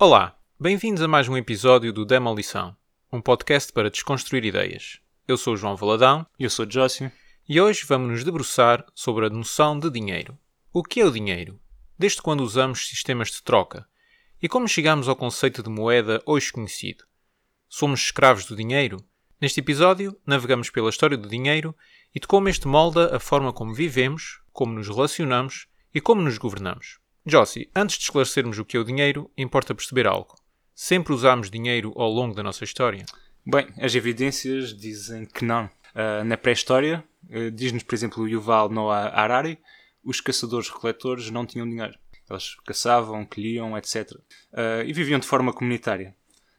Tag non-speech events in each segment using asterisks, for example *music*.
Olá, bem-vindos a mais um episódio do Demolição, um podcast para desconstruir ideias. Eu sou o João Valadão E eu sou Jócio. e hoje vamos nos debruçar sobre a noção de dinheiro. O que é o dinheiro? Desde quando usamos sistemas de troca? E como chegamos ao conceito de moeda hoje conhecido? Somos escravos do dinheiro? Neste episódio, navegamos pela história do dinheiro e de como este molda a forma como vivemos, como nos relacionamos e como nos governamos. Jossi, antes de esclarecermos o que é o dinheiro, importa perceber algo. Sempre usámos dinheiro ao longo da nossa história? Bem, as evidências dizem que não. Ah, na pré-história, ah, diz-nos, por exemplo, o Yuval Noah Harari, os caçadores-recoletores não tinham dinheiro. Eles caçavam, colhiam, etc. Ah, e viviam de forma comunitária.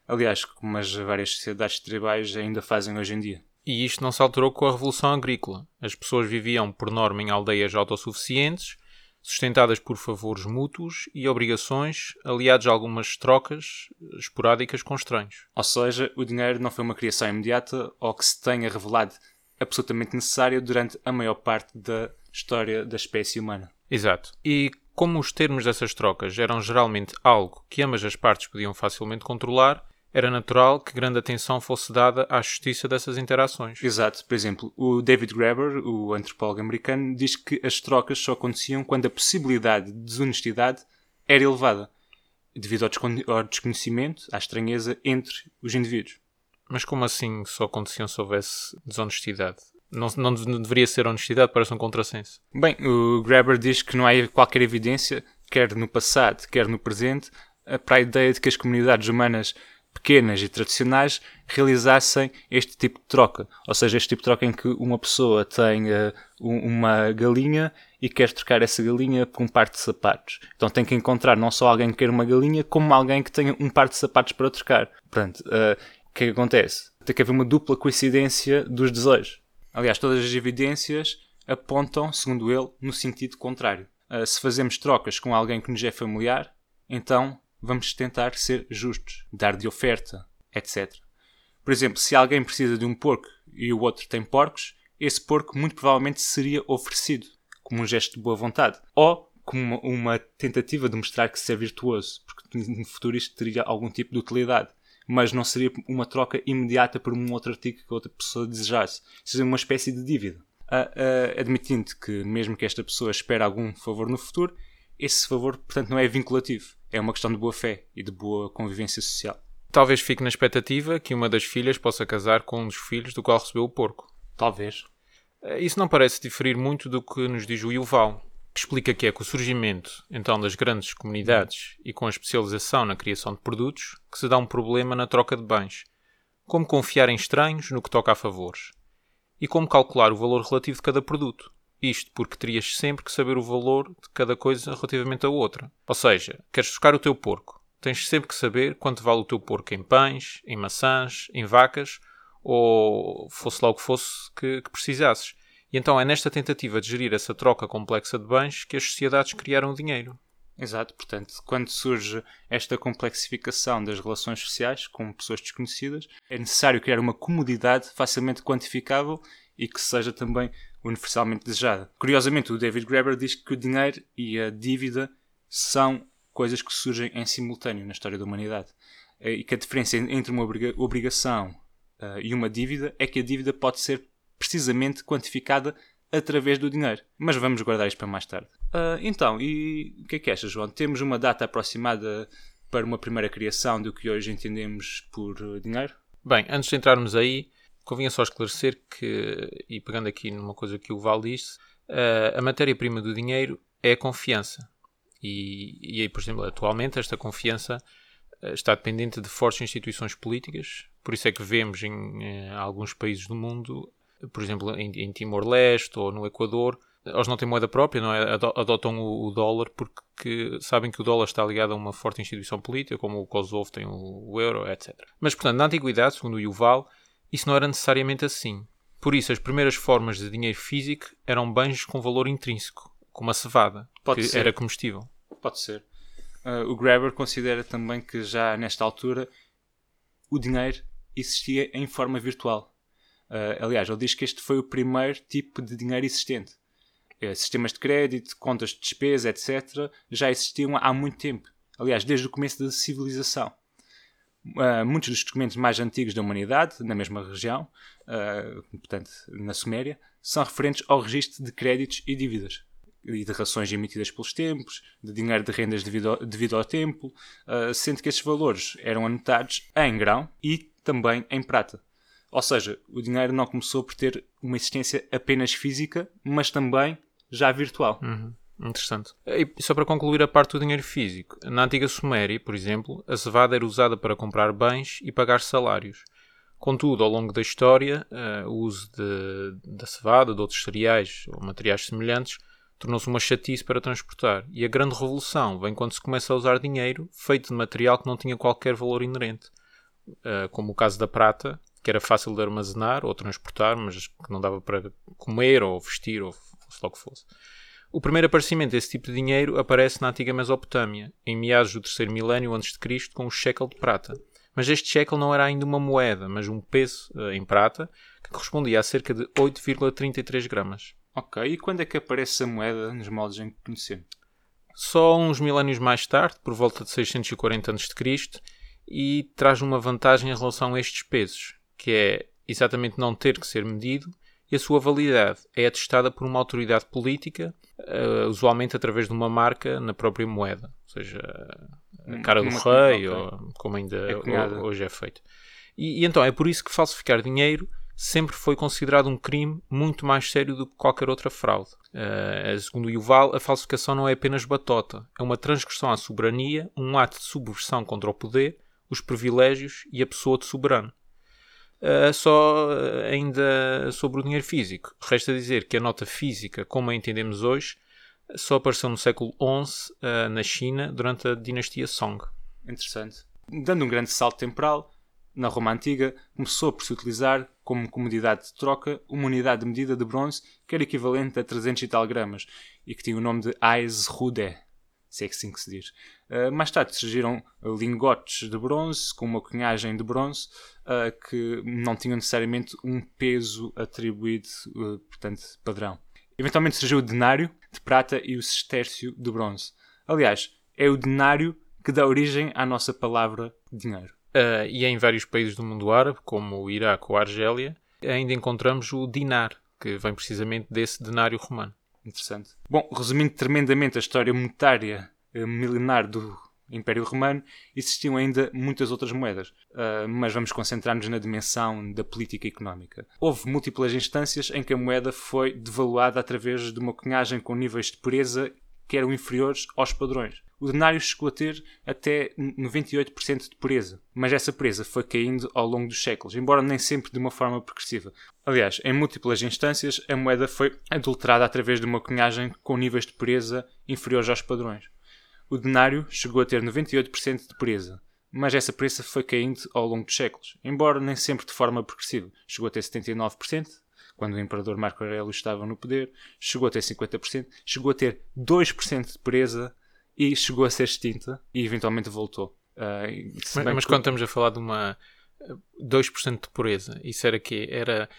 Aliás, como as várias sociedades tribais ainda fazem hoje em dia. E isto não se alterou com a Revolução Agrícola. As pessoas viviam, por norma, em aldeias autossuficientes, sustentadas por favores mútuos e obrigações, aliados a algumas trocas esporádicas com estranhos. Ou seja, o dinheiro não foi uma criação imediata ou que se tenha revelado absolutamente necessária durante a maior parte da história da espécie humana. Exato. E como os termos dessas trocas eram geralmente algo que ambas as partes podiam facilmente controlar, era natural que grande atenção fosse dada à justiça dessas interações. Exato. Por exemplo, o David Graeber, o antropólogo americano, diz que as trocas só aconteciam quando a possibilidade de desonestidade era elevada, devido ao descon- ao desconhecimento, à estranheza entre os indivíduos. Mas como assim só aconteciam se houvesse desonestidade? Não, não de- não deveria ser honestidade, parece um contrassenso. Bem, o Graeber diz que não há qualquer evidência, quer no passado, quer no presente, para a ideia de que as comunidades humanas pequenas e tradicionais realizassem este tipo de troca. Ou seja, este tipo de troca em que uma pessoa tem um- uma galinha e quer trocar essa galinha por um par de sapatos. Então tem que encontrar não só alguém que quer uma galinha, como alguém que tenha um par de sapatos para trocar. Portanto, eh, o que é que acontece? Tem que haver uma dupla coincidência dos desejos. Aliás, todas as evidências apontam, segundo ele, no sentido contrário. Uh, se fazemos trocas com alguém que nos é familiar, então vamos tentar ser justos, dar de oferta, etc. Por exemplo, se alguém precisa de um porco e o outro tem porcos, esse porco muito provavelmente seria oferecido como um gesto de boa vontade ou como uma, tentativa de mostrar que se é virtuoso, porque no futuro isto teria algum tipo de utilidade. Mas não seria uma troca imediata por um outro artigo que outra pessoa desejasse. Seria uma espécie de dívida. Ah, ah, admitindo que, mesmo que esta pessoa espere algum favor no futuro, esse favor, portanto, não é vinculativo. É uma questão de boa fé e de boa convivência social. Talvez fique na expectativa que uma das filhas possa casar com um dos filhos do qual recebeu o porco. Talvez. Eh, Isso não parece diferir muito do que nos diz o Yuval, que explica que é com o surgimento, então, das grandes comunidades e com a especialização na criação de produtos que se dá um problema na troca de bens. Como confiar em estranhos no que toca a favores. E como calcular o valor relativo de cada produto. Isto porque terias sempre que saber o valor de cada coisa relativamente à outra. Ou seja, queres trocar o teu porco. Tens sempre que saber quanto vale o teu porco em pães, em maçãs, em vacas ou fosse lá o que fosse que, que precisasses. E então é nesta tentativa de gerir essa troca complexa de bens que as sociedades criaram o dinheiro. Exato, portanto, quando surge esta complexificação das relações sociais com pessoas desconhecidas, é necessário criar uma comodidade facilmente quantificável e que seja também universalmente desejada. Curiosamente, o David Graeber diz que o dinheiro e a dívida são coisas que surgem em simultâneo na história da humanidade Eh, e que a diferença entre uma obriga- obrigação eh, e uma dívida é que a dívida pode ser precisamente quantificada através do dinheiro. Mas vamos guardar isto para mais tarde. Ah, então, e o que é que achas, João? Temos uma data aproximada para uma primeira criação do que hoje entendemos por dinheiro? Bem, antes de entrarmos aí, convinha só esclarecer que, e pegando aqui numa coisa que o Val disse, eh, a matéria-prima do dinheiro é a confiança. E, e aí, por exemplo, atualmente esta confiança eh, está dependente de fortes instituições políticas, por isso é que vemos em eh, alguns países do mundo, por exemplo, em, em Timor-Leste ou no Equador, eles não têm moeda própria, não é? Ado- adotam o, dólar porque sabem que o dólar está ligado a uma forte instituição política, como o Kosovo tem o euro, etc. Mas, portanto, na antiguidade, segundo o Yuval, isso não era necessariamente assim. Por isso, as primeiras formas de dinheiro físico eram bens com valor intrínseco, como a cevada, Pode que ser. era comestível. Pode ser. Ah, o Graeber considera também que já nesta altura o dinheiro existia em forma virtual. Ah, aliás, ele diz que este foi o primeiro tipo de dinheiro existente. Eh, sistemas de crédito, contas de despesa, etc., já existiam há muito tempo. aliás, desde o começo da civilização. Uh, muitos dos documentos mais antigos da humanidade, na mesma região, uh, portanto, na Suméria, são referentes ao registro de créditos e dívidas e de rações emitidas pelos tempos, de dinheiro de rendas devido ao, devido ao tempo, uh, sendo que esses valores eram anotados em grão e também em prata. Ou seja, o dinheiro não começou por ter uma existência apenas física, mas também já virtual. Uhum. Interessante. E só para concluir a parte do dinheiro físico. Na antiga Suméria, por exemplo, a cevada era usada para comprar bens e pagar salários. Contudo, ao longo da história, uh, o uso de, da cevada, de outros cereais ou materiais semelhantes, tornou-se uma chatice para transportar. E a grande revolução vem quando se começa a usar dinheiro feito de material que não tinha qualquer valor inerente. Uh, como o caso da prata, que era fácil de armazenar ou transportar, mas que não dava para comer ou vestir ou fosse lá o que fosse. O primeiro aparecimento desse tipo de dinheiro aparece na antiga Mesopotâmia, em meados do terceiro milénio a.C., com o shekel de prata. Mas este shekel não era ainda uma moeda, mas um peso uh, em prata, que correspondia a cerca de 8,33 gramas. Ok, e quando é que aparece a moeda nos moldes em que conhecemos? Só uns milénios mais tarde, por volta de 640 a.C., e traz uma vantagem em relação a estes pesos, que é exatamente não ter que ser medido e a sua validade é atestada por uma autoridade política, uh, usualmente através de uma marca na própria moeda, ou seja, a cara do rei, okay. ou como ainda é hoje é feito. E, e, então é por isso que falsificar dinheiro sempre foi considerado um crime muito mais sério do que qualquer outra fraude. Uh, segundo Yuval, a falsificação não é apenas batota, é uma transgressão à soberania, um ato de subversão contra o poder, os privilégios e a pessoa de soberano. Uh, só uh, ainda sobre o dinheiro físico. Resta dizer que a nota física, como a entendemos hoje, só apareceu no século XI uh, na China durante a dinastia Song. Interessante. Dando um grande salto temporal, na Roma Antiga começou por se utilizar como comodidade de troca uma unidade de medida de bronze que era equivalente a 300 e tal gramas e que tinha o nome de Ais Rude, se é que assim que se diz. Uh, mais tarde surgiram lingotes de bronze com uma cunhagem de bronze uh, que não tinham necessariamente um peso atribuído, uh, portanto, padrão. Eventualmente surgiu o denário de prata e o sestércio de bronze. Aliás, é o denário que dá origem à nossa palavra dinheiro. e em vários países do mundo árabe, como o Iraque ou a Argélia, ainda encontramos o dinar, que vem precisamente desse denário romano. Interessante. Bom, resumindo tremendamente a história monetária eh, milenar do Império Romano, existiam ainda muitas outras moedas, uh, mas vamos concentrar-nos na dimensão da política económica. Houve múltiplas instâncias em que a moeda foi devaluada através de uma cunhagem com níveis de pureza que eram inferiores aos padrões. O denário chegou a ter até 98% de pureza, mas essa pureza foi caindo ao longo dos séculos, embora nem sempre de uma forma progressiva. Aliás, em múltiplas instâncias, a moeda foi adulterada através de uma cunhagem com níveis de pureza inferiores aos padrões. O denário chegou a ter 98% de pureza, mas essa pureza foi caindo ao longo dos séculos, embora nem sempre de forma progressiva. Chegou a ter 79%, quando o imperador Marco Aurélio estava no poder, chegou a ter 50%, chegou a ter 2% de pureza e chegou a ser extinta e eventualmente voltou. Uh, mas, mas que... quando estamos a falar de uma 2% de pureza, isso era que Era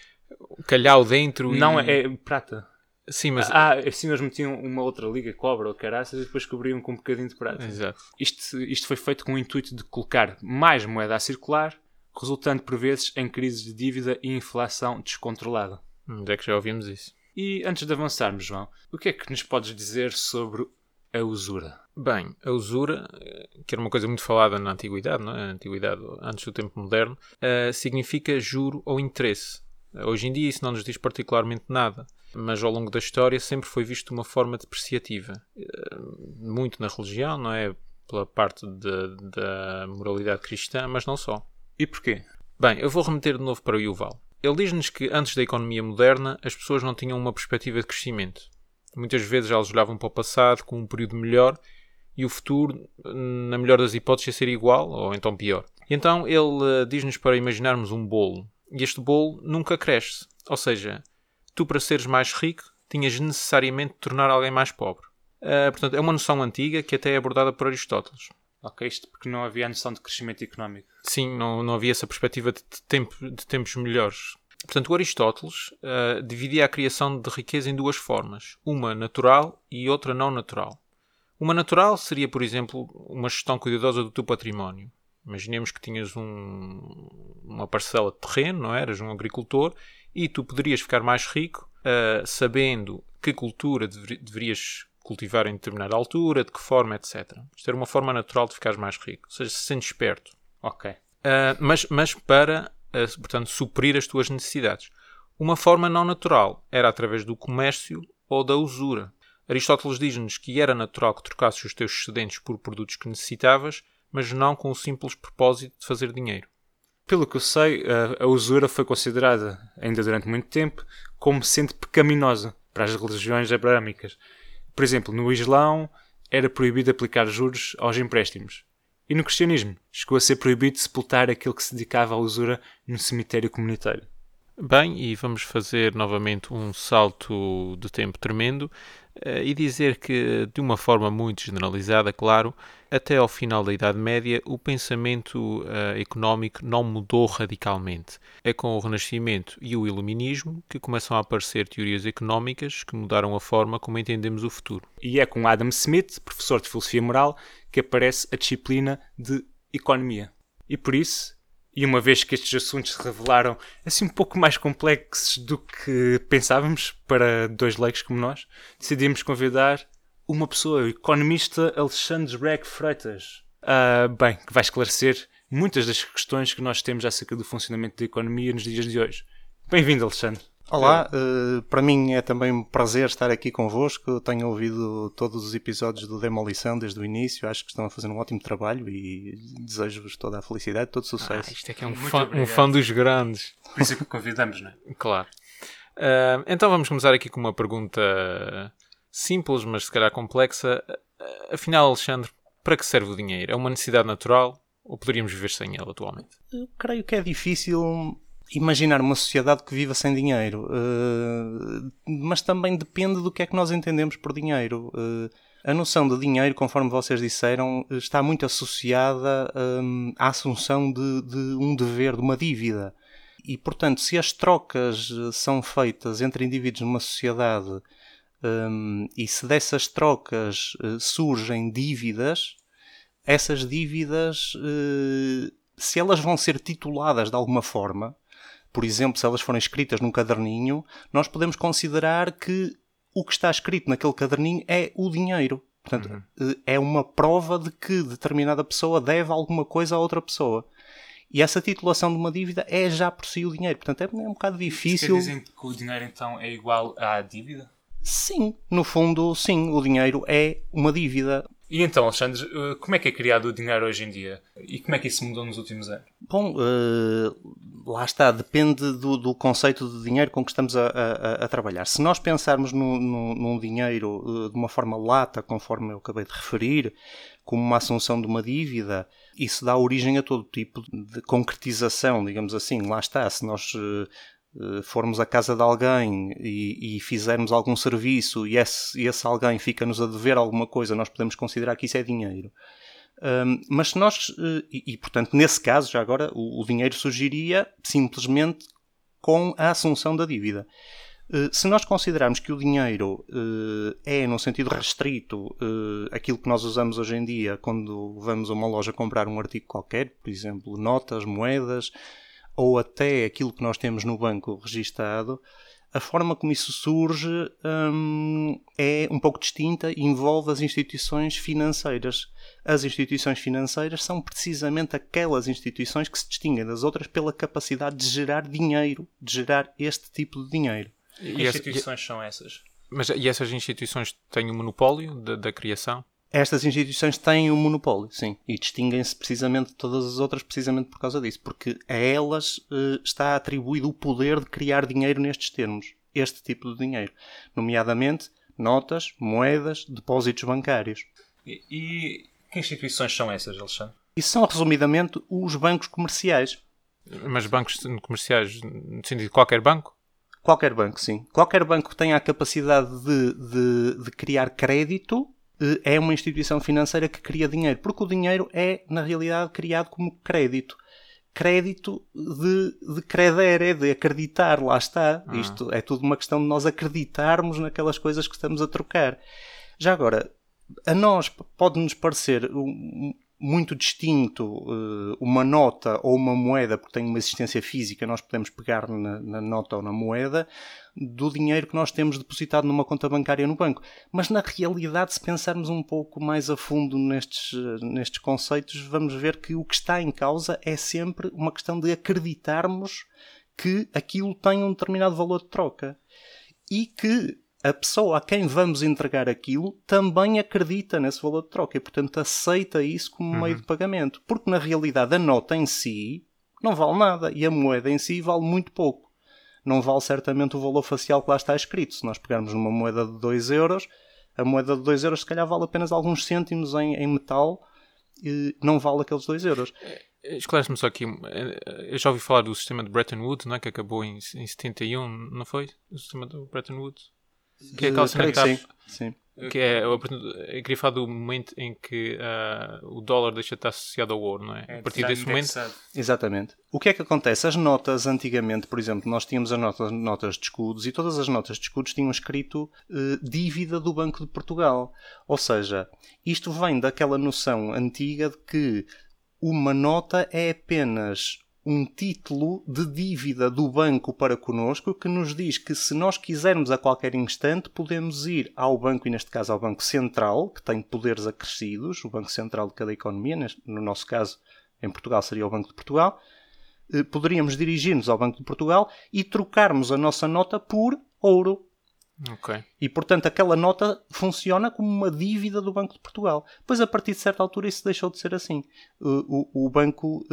calhau dentro Não, e... é prata. Sim, mas... Ah, assim eles metiam uma outra liga, cobra ou caraças, e depois cobriam com um bocadinho de prata. Exato. Isto, isto foi feito com o intuito de colocar mais moeda a circular, resultando por vezes em crises de dívida e inflação descontrolada. Onde é que já ouvimos isso? E antes de avançarmos, João, o que é que nos podes dizer sobre a usura? Bem, a usura, que era uma coisa muito falada na antiguidade, não é? na antiguidade antes do tempo moderno, uh, significa juro ou interesse. Hoje em dia isso não nos diz particularmente nada, mas ao longo da história sempre foi visto de uma forma depreciativa. Eh, muito na religião, não é? Pela parte da moralidade cristã, mas não só. E porquê? Bem, eu vou remeter de novo para o Yuval. Ele diz-nos que antes da economia moderna as pessoas não tinham uma perspectiva de crescimento. Muitas vezes elas olhavam para o passado com um período melhor e o futuro, na melhor das hipóteses, ia ser igual ou então pior. E então ele uh, diz-nos para imaginarmos um bolo e este bolo nunca cresce. Ou seja, tu para seres mais rico tinhas necessariamente de tornar alguém mais pobre. Uh, portanto, é uma noção antiga que até é abordada por Aristóteles. Ok, isto porque não havia a noção de crescimento económico. Sim, não, não havia essa perspectiva de, tempo, de tempos melhores. Portanto, o Aristóteles uh, dividia a criação de riqueza em duas formas, uma natural e outra não natural. Uma natural seria, por exemplo, uma gestão cuidadosa do teu património. Imaginemos que tinhas um, uma parcela de terreno, não é? eras um agricultor, e tu poderias ficar mais rico uh, sabendo que cultura dever, deverias cultivar em determinada altura, de que forma, etc. Isto era uma forma natural de ficares mais rico, ou seja, se sentes esperto. Ok. Uh, mas, mas para, uh, portanto, suprir as tuas necessidades. Uma forma não natural era através do comércio ou da usura. Aristóteles diz-nos que era natural que trocasses os teus excedentes por produtos que necessitavas, mas não com o simples propósito de fazer dinheiro. Pelo que eu sei, a, usura foi considerada, ainda durante muito tempo, como sendo pecaminosa para as religiões abrâmicas. Por exemplo, no Islão era proibido aplicar juros aos empréstimos. E no cristianismo chegou a ser proibido sepultar aquele que se dedicava à usura no cemitério comunitário. Bem, e vamos fazer novamente um salto de tempo tremendo e dizer que, de uma forma muito generalizada, claro, até ao final da Idade Média, o pensamento uh, económico não mudou radicalmente. É com o Renascimento e o Iluminismo que começam a aparecer teorias económicas que mudaram a forma como entendemos o futuro. E é com Adam Smith, professor de Filosofia Moral, que aparece a disciplina de Economia. E por isso, e uma vez que estes assuntos se revelaram assim um pouco mais complexos do que pensávamos para dois leigos como nós, decidimos convidar uma pessoa, o economista Alexandre Breck Freitas. Uh, bem, que vai esclarecer muitas das questões que nós temos acerca do funcionamento da economia nos dias de hoje. Bem-vindo, Alexandre. Olá, uh, para mim é também um prazer estar aqui convosco. Tenho ouvido todos os episódios do Demolição desde o início. Acho que estão a fazer um ótimo trabalho e desejo-vos toda a felicidade, todo o sucesso. Ah, isto é que é um fã, um fã, dos grandes. Por isso é que convidamos, não é? *laughs* Claro. Uh, então vamos começar aqui com uma pergunta simples, mas se calhar complexa. Uh, afinal, Alexandre, para que serve o dinheiro? É uma necessidade natural ou poderíamos viver sem ele atualmente? Eu creio que é difícil imaginar uma sociedade que viva sem dinheiro, uh, mas também depende do que é que nós entendemos por dinheiro. Uh, a noção de dinheiro, conforme vocês disseram, está muito associada um, à assunção de, de, um dever, de uma dívida. E, portanto, se as trocas são feitas entre indivíduos numa sociedade um, e se dessas trocas surgem dívidas, essas dívidas, se elas vão ser tituladas de alguma forma, por exemplo, se elas forem escritas num caderninho, nós podemos considerar que o que está escrito naquele caderninho é o dinheiro. Portanto, uhum. é uma prova de que determinada pessoa deve alguma coisa a outra pessoa. E essa titulação de uma dívida é já por si o dinheiro. Portanto, é, é um bocado difícil. Quer dizer que o dinheiro então é igual à dívida? Sim, no fundo, sim. O dinheiro é uma dívida. E então, Alexandre, eh, como é que é criado o dinheiro hoje em dia? E como é que isso mudou nos últimos anos? Bom, uh, lá está, depende do, do, conceito de dinheiro com que estamos a, a, a trabalhar. Se nós pensarmos no, no, num dinheiro uh, de uma forma lata, conforme eu acabei de referir, como uma assunção de uma dívida, isso dá origem a todo tipo de concretização, digamos assim. Lá está, se nós formos à casa de alguém e, e fizermos algum serviço e esse, esse alguém fica-nos a dever alguma coisa, nós podemos considerar que isso é dinheiro. Um, mas se nós, uh, e, e, portanto, nesse caso, já agora, o, o, dinheiro surgiria simplesmente com a assunção da dívida. Uh, se nós considerarmos que o dinheiro uh, é, no sentido restrito, aquilo que nós usamos hoje em dia quando vamos a uma loja comprar um artigo qualquer, por exemplo, notas, moedas, ou até aquilo que nós temos no banco registado, a forma como isso surge hum, é um pouco distinta e envolve as instituições financeiras. As instituições financeiras são precisamente aquelas instituições que se distinguem das outras pela capacidade de gerar dinheiro, de gerar este tipo de dinheiro. E que instituições são essas? Mas e essas instituições têm o um monopólio da, da criação? Estas instituições têm um monopólio, sim, e distinguem-se precisamente de todas as outras precisamente por causa disso, porque a elas uh, está atribuído o poder de criar dinheiro nestes termos, este tipo de dinheiro, nomeadamente notas, moedas, depósitos bancários. E, e que instituições são essas, Alexandre? Isso são, resumidamente, os bancos comerciais. Mas bancos comerciais, no sentido de qualquer banco? Qualquer banco, sim. Qualquer banco tem a capacidade de, de, de criar crédito é uma instituição financeira que cria dinheiro, porque o dinheiro é, na realidade, criado como crédito. Crédito de, de credere, de acreditar, lá está. Ah. Isto é tudo uma questão de nós acreditarmos naquelas coisas que estamos a trocar. Já agora, a nós pode-nos parecer muito distinto uh, uma nota ou uma moeda, porque tem uma existência física, nós podemos pegar na, na, nota ou na moeda, do dinheiro que nós temos depositado numa conta bancária no banco. Mas na realidade, se pensarmos um pouco mais a fundo nestes, nestes conceitos, vamos ver que o que está em causa é sempre uma questão de acreditarmos que aquilo tem um determinado valor de troca. E que a pessoa a quem vamos entregar aquilo também acredita nesse valor de troca e, portanto, aceita isso como uhum. meio de pagamento. Porque, na realidade, a nota em si não vale nada e a moeda em si vale muito pouco. Não vale certamente o valor facial que lá está escrito. Se nós pegarmos uma moeda de 2 euros, a moeda de 2 euros se calhar vale apenas alguns cêntimos em, em metal e não vale aqueles 2 euros. É, esclarece-me só aqui, eu já ouvi falar do sistema de Bretton Woods, não é? que acabou em, em 71, não foi? O sistema de Bretton Woods? Que é aquela cena que, sim, sim. *laughs* que é, eu queria falar do momento em que uh, o dólar deixa de estar associado ao ouro, não é? é a partir desse momento. Exatamente. O que é que acontece? As notas, antigamente, por exemplo, nós tínhamos as notas, notas de escudos e todas as notas de escudos tinham escrito uh, dívida do Banco de Portugal. Ou seja, isto vem daquela noção antiga de que uma nota é apenas um título de dívida do banco para conosco que nos diz que se nós quisermos a qualquer instante podemos ir ao banco, e neste caso ao Banco Central, que tem poderes acrescidos, o Banco Central de cada economia, no nosso caso em Portugal seria o Banco de Portugal, eh, poderíamos dirigir-nos ao Banco de Portugal e trocarmos a nossa nota por ouro Okay. E, portanto, aquela nota funciona como uma dívida do Banco de Portugal. Pois, a partir de certa altura, isso deixou de ser assim. O, o, o banco,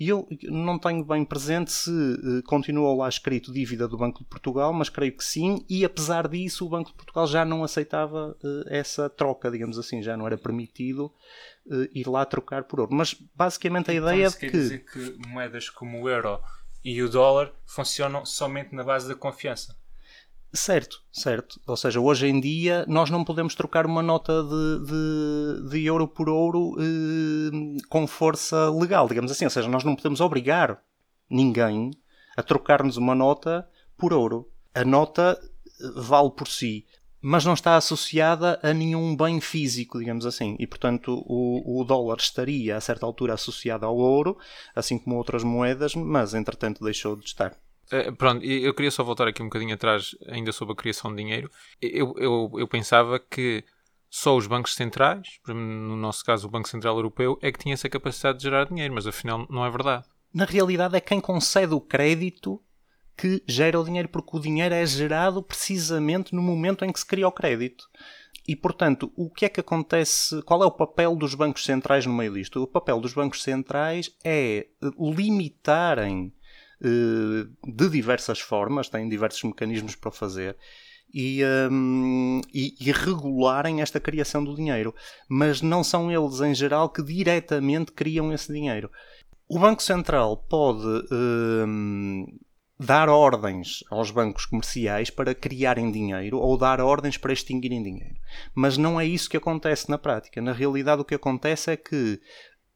e eu não tenho bem presente se uh, continuou lá escrito dívida do Banco de Portugal, mas creio que sim, e apesar disso, o Banco de Portugal já não aceitava uh, essa troca, digamos assim, já não era permitido uh, ir lá trocar por ouro. Mas, basicamente, a então, ideia é que. quer dizer que moedas como o euro e o dólar funcionam somente na base da confiança. Certo, certo. Ou seja, hoje em dia nós não podemos trocar uma nota de, de, de euro por ouro eh, com força legal, digamos assim. Ou seja, nós não podemos obrigar ninguém a trocar-nos uma nota por ouro. A nota eh, vale por si, mas não está associada a nenhum bem físico, digamos assim. E, portanto, o, o dólar estaria a certa altura associado ao ouro, assim como outras moedas, mas entretanto deixou de estar. Uh, pronto, eu queria só voltar aqui um bocadinho atrás, ainda sobre a criação de dinheiro. Eu, eu, eu pensava que só os bancos centrais, no nosso caso o Banco Central Europeu, é que tinha essa capacidade de gerar dinheiro, mas afinal não é verdade. Na realidade é quem concede o crédito que gera o dinheiro, porque o dinheiro é gerado precisamente no momento em que se cria o crédito. E, portanto, o que é que acontece? Qual é o papel dos bancos centrais no meio disto? O papel dos bancos centrais é limitarem eh, de diversas formas, têm diversos mecanismos para fazer. E, um, e, e, regularem esta criação do dinheiro. Mas não são eles, em geral, que diretamente criam esse dinheiro. O Banco Central pode um, dar ordens aos bancos comerciais para criarem dinheiro ou dar ordens para extinguirem dinheiro. Mas não é isso que acontece na prática. Na realidade, o que acontece é que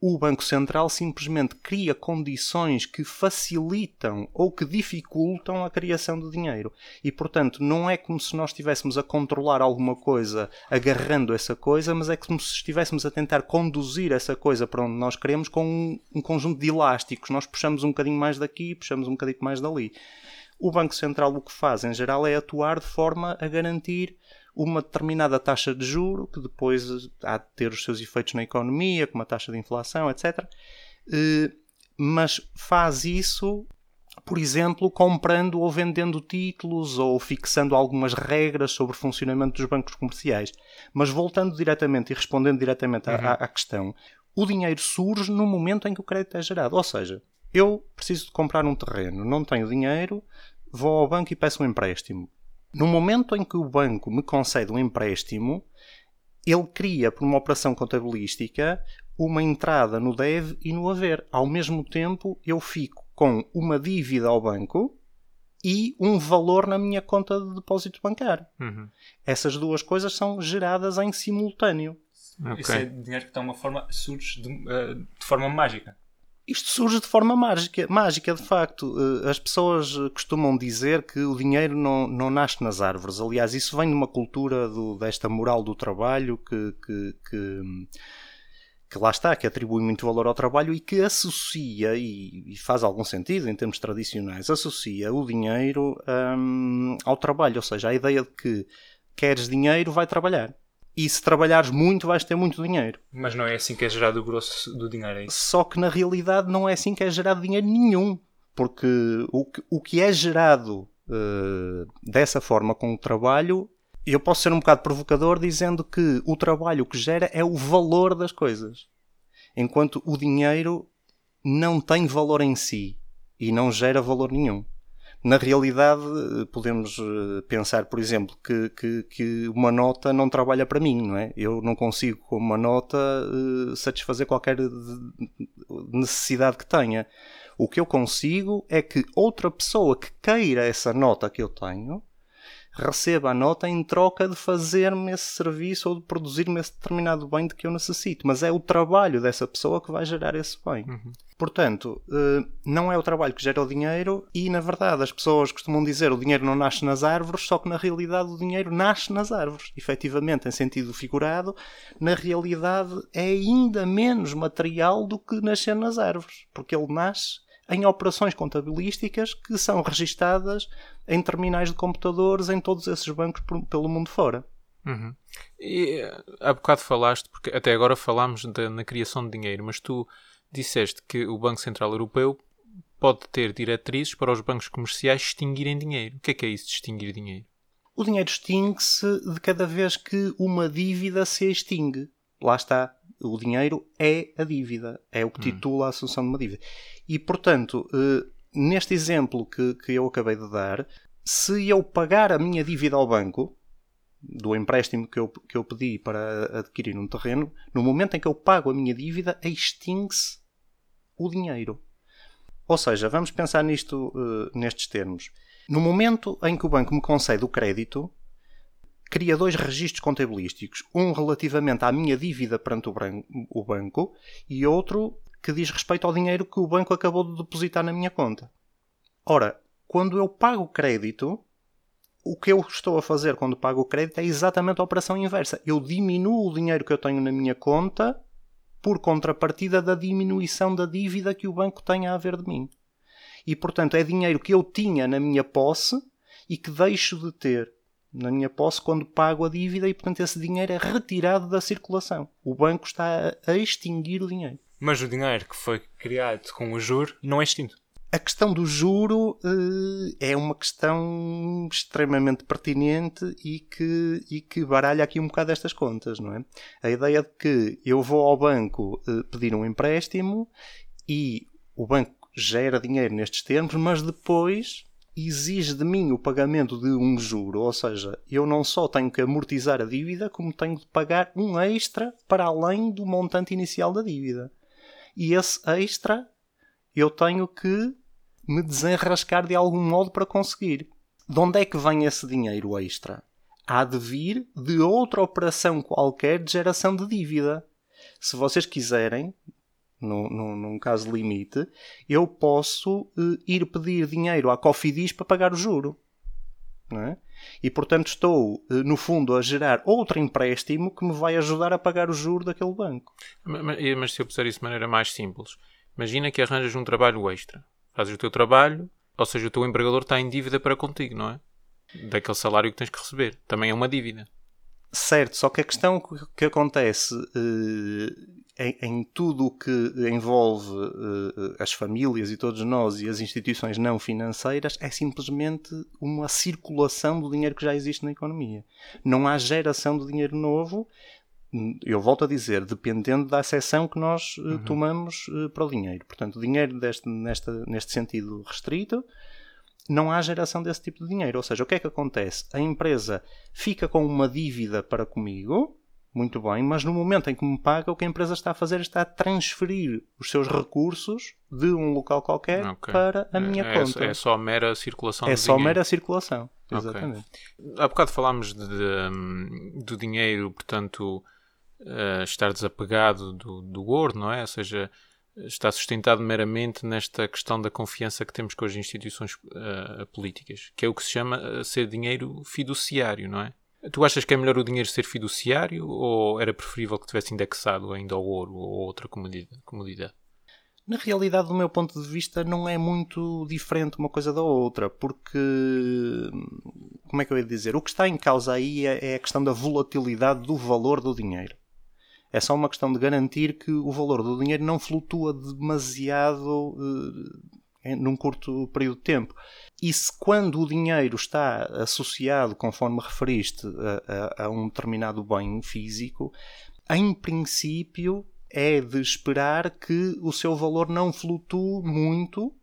o Banco Central simplesmente cria condições que facilitam ou que dificultam a criação de dinheiro. E, portanto, não é como se nós estivéssemos a controlar alguma coisa agarrando essa coisa, mas é como se estivéssemos a tentar conduzir essa coisa para onde nós queremos com um, um conjunto de elásticos. Nós puxamos um bocadinho mais daqui, puxamos um bocadinho mais dali. O Banco Central o que faz, em geral, é atuar de forma a garantir uma determinada taxa de juro, que depois há de ter os seus efeitos na economia, como a taxa de inflação, etc. Eh, mas faz isso, por exemplo, comprando ou vendendo títulos ou fixando algumas regras sobre o funcionamento dos bancos comerciais. Mas voltando diretamente e respondendo diretamente uhum. à, à questão, o dinheiro surge no momento em que o crédito é gerado. Ou seja, eu preciso de comprar um terreno, não tenho dinheiro, vou ao banco e peço um empréstimo. No momento em que o banco me concede um empréstimo, ele cria, por uma operação contabilística, uma entrada no deve e no haver. Ao mesmo tempo, eu fico com uma dívida ao banco e um valor na minha conta de depósito bancário. Uhum. Essas duas coisas são geradas em simultâneo. Okay. Isso é dinheiro que de uma forma surge de, uh, de forma mágica. Isto surge de forma mágica, mágica de facto. Eh, as pessoas costumam dizer que o dinheiro não, não nasce nas árvores. Aliás, isso vem de uma cultura do, desta moral do trabalho que, que, que, que, lá está, que atribui muito valor ao trabalho e que associa, e, e faz algum sentido em termos tradicionais, associa o dinheiro hum, ao trabalho. Ou seja, a ideia de que queres dinheiro, vai trabalhar e se trabalhares muito vais ter muito dinheiro. Mas não é assim que é gerado o grosso do dinheiro, é isso? Só que na realidade não é assim que é gerado dinheiro nenhum. Porque o que, o que é gerado uh, dessa forma com o trabalho, eu posso ser um bocado provocador dizendo que o trabalho que gera é o valor das coisas. Enquanto o dinheiro não tem valor em si e não gera valor nenhum. Na realidade, podemos eh, pensar, por exemplo, que, que, que, uma nota não trabalha para mim, não é? Eu não consigo, com uma nota, eh, satisfazer qualquer necessidade que tenha. O que eu consigo é que outra pessoa que queira essa nota que eu tenho receba a nota em troca de fazer-me esse serviço ou de produzir-me esse determinado bem de que eu necessito. Mas é o trabalho dessa pessoa que vai gerar esse bem. Uhum. Portanto, eh, não é o trabalho que gera o dinheiro e, na verdade, as pessoas costumam dizer o dinheiro não nasce nas árvores, só que na realidade o dinheiro nasce nas árvores. Efetivamente, em sentido figurado, na realidade é ainda menos material do que nascer nas árvores, porque ele nasce em operações contabilísticas que são registadas em terminais de computadores em todos esses bancos pelo mundo fora. Uhum. E há bocado falaste, porque até agora falámos de, na criação de dinheiro, mas tu disseste que o Banco Central Europeu pode ter diretrizes para os bancos comerciais extinguirem dinheiro. O que é que é isso de extinguir dinheiro? O dinheiro extingue-se de cada vez que uma dívida se extingue. Lá está. O dinheiro é a dívida. É o que hum. titula a assunção de uma dívida. E, portanto, eh, neste exemplo que, que eu acabei de dar, se eu pagar a minha dívida ao banco, do empréstimo que eu, que eu pedi para adquirir um terreno, no momento em que eu pago a minha dívida, extingue-se o dinheiro. Ou seja, vamos pensar nisto uh, nestes termos. No momento em que o banco me concede o crédito, cria dois registros contabilísticos. Um relativamente à minha dívida perante o banco e outro que diz respeito ao dinheiro que o banco acabou de depositar na minha conta. Ora, quando eu pago o crédito, o que eu estou a fazer quando pago o crédito é exatamente a operação inversa. Eu diminuo o dinheiro que eu tenho na minha conta por contrapartida da diminuição da dívida que o banco tem a haver de mim. E, portanto, é dinheiro que eu tinha na minha posse e que deixo de ter na minha posse quando pago a dívida e, portanto, esse dinheiro é retirado da circulação. O banco está a extinguir o dinheiro. Mas o dinheiro que foi criado com o juro não é extinto. A questão do juro uh, é uma questão extremamente pertinente e que, e que baralha aqui um bocado estas contas, não é? A ideia de que eu vou ao banco uh, pedir um empréstimo e o banco gera dinheiro nestes termos, mas depois exige de mim o pagamento de um juro, ou seja, eu não só tenho que amortizar a dívida, como tenho de pagar um extra para além do montante inicial da dívida. E esse extra eu tenho que me desenrascar de algum modo para conseguir. De onde é que vem esse dinheiro extra? Há de vir de outra operação qualquer de geração de dívida. Se vocês quiserem, no, no, num caso limite, eu posso uh, ir pedir dinheiro à Cofidis para pagar o juro. É? E portanto estou, uh, no fundo, a gerar outro empréstimo que me vai ajudar a pagar o juro daquele banco. Mas, mas se eu puser isso de maneira mais simples, Imagina que arranjas um trabalho extra. Fazes o teu trabalho, ou seja, o teu empregador está em dívida para contigo, não é? Daquele salário que tens que receber. Também é uma dívida. Certo, só que a questão que acontece uh, em, em, tudo o que envolve uh, as famílias e todos nós e as instituições não financeiras é simplesmente uma circulação do dinheiro que já existe na economia. Não há geração de dinheiro novo eu volto a dizer, dependendo da acessão que nós uh, uhum. tomamos uh, para o dinheiro. Portanto, dinheiro deste, nesta, neste sentido restrito, não há geração desse tipo de dinheiro. Ou seja, o que é que acontece? A empresa fica com uma dívida para comigo, muito bem, mas no momento em que me paga, o que a empresa está a fazer está a transferir os seus recursos de um local qualquer okay. para a minha é, conta. É só mera circulação É só dinheiro. mera circulação, exatamente. Okay. Há bocado falámos de, de, do dinheiro, portanto uh, estar desapegado do, do ouro, não é? Ou seja, está sustentado meramente nesta questão da confiança que temos com as instituições uh, políticas, que é o que se chama ser dinheiro fiduciário, não é? Tu achas que é melhor o dinheiro ser fiduciário ou era preferível que tivesse indexado ainda ao ouro ou outra comodidade? Na realidade, do meu ponto de vista, não é muito diferente uma coisa da outra, porque. Como é que eu ia dizer? O que está em causa aí é, é a questão da volatilidade do valor do dinheiro. É só uma questão de garantir que o valor do dinheiro não flutua demasiado uh, num curto período de tempo. E se quando o dinheiro está associado, conforme referiste, a, a, a um determinado bem físico, em princípio é de esperar que o seu valor não flutue muito,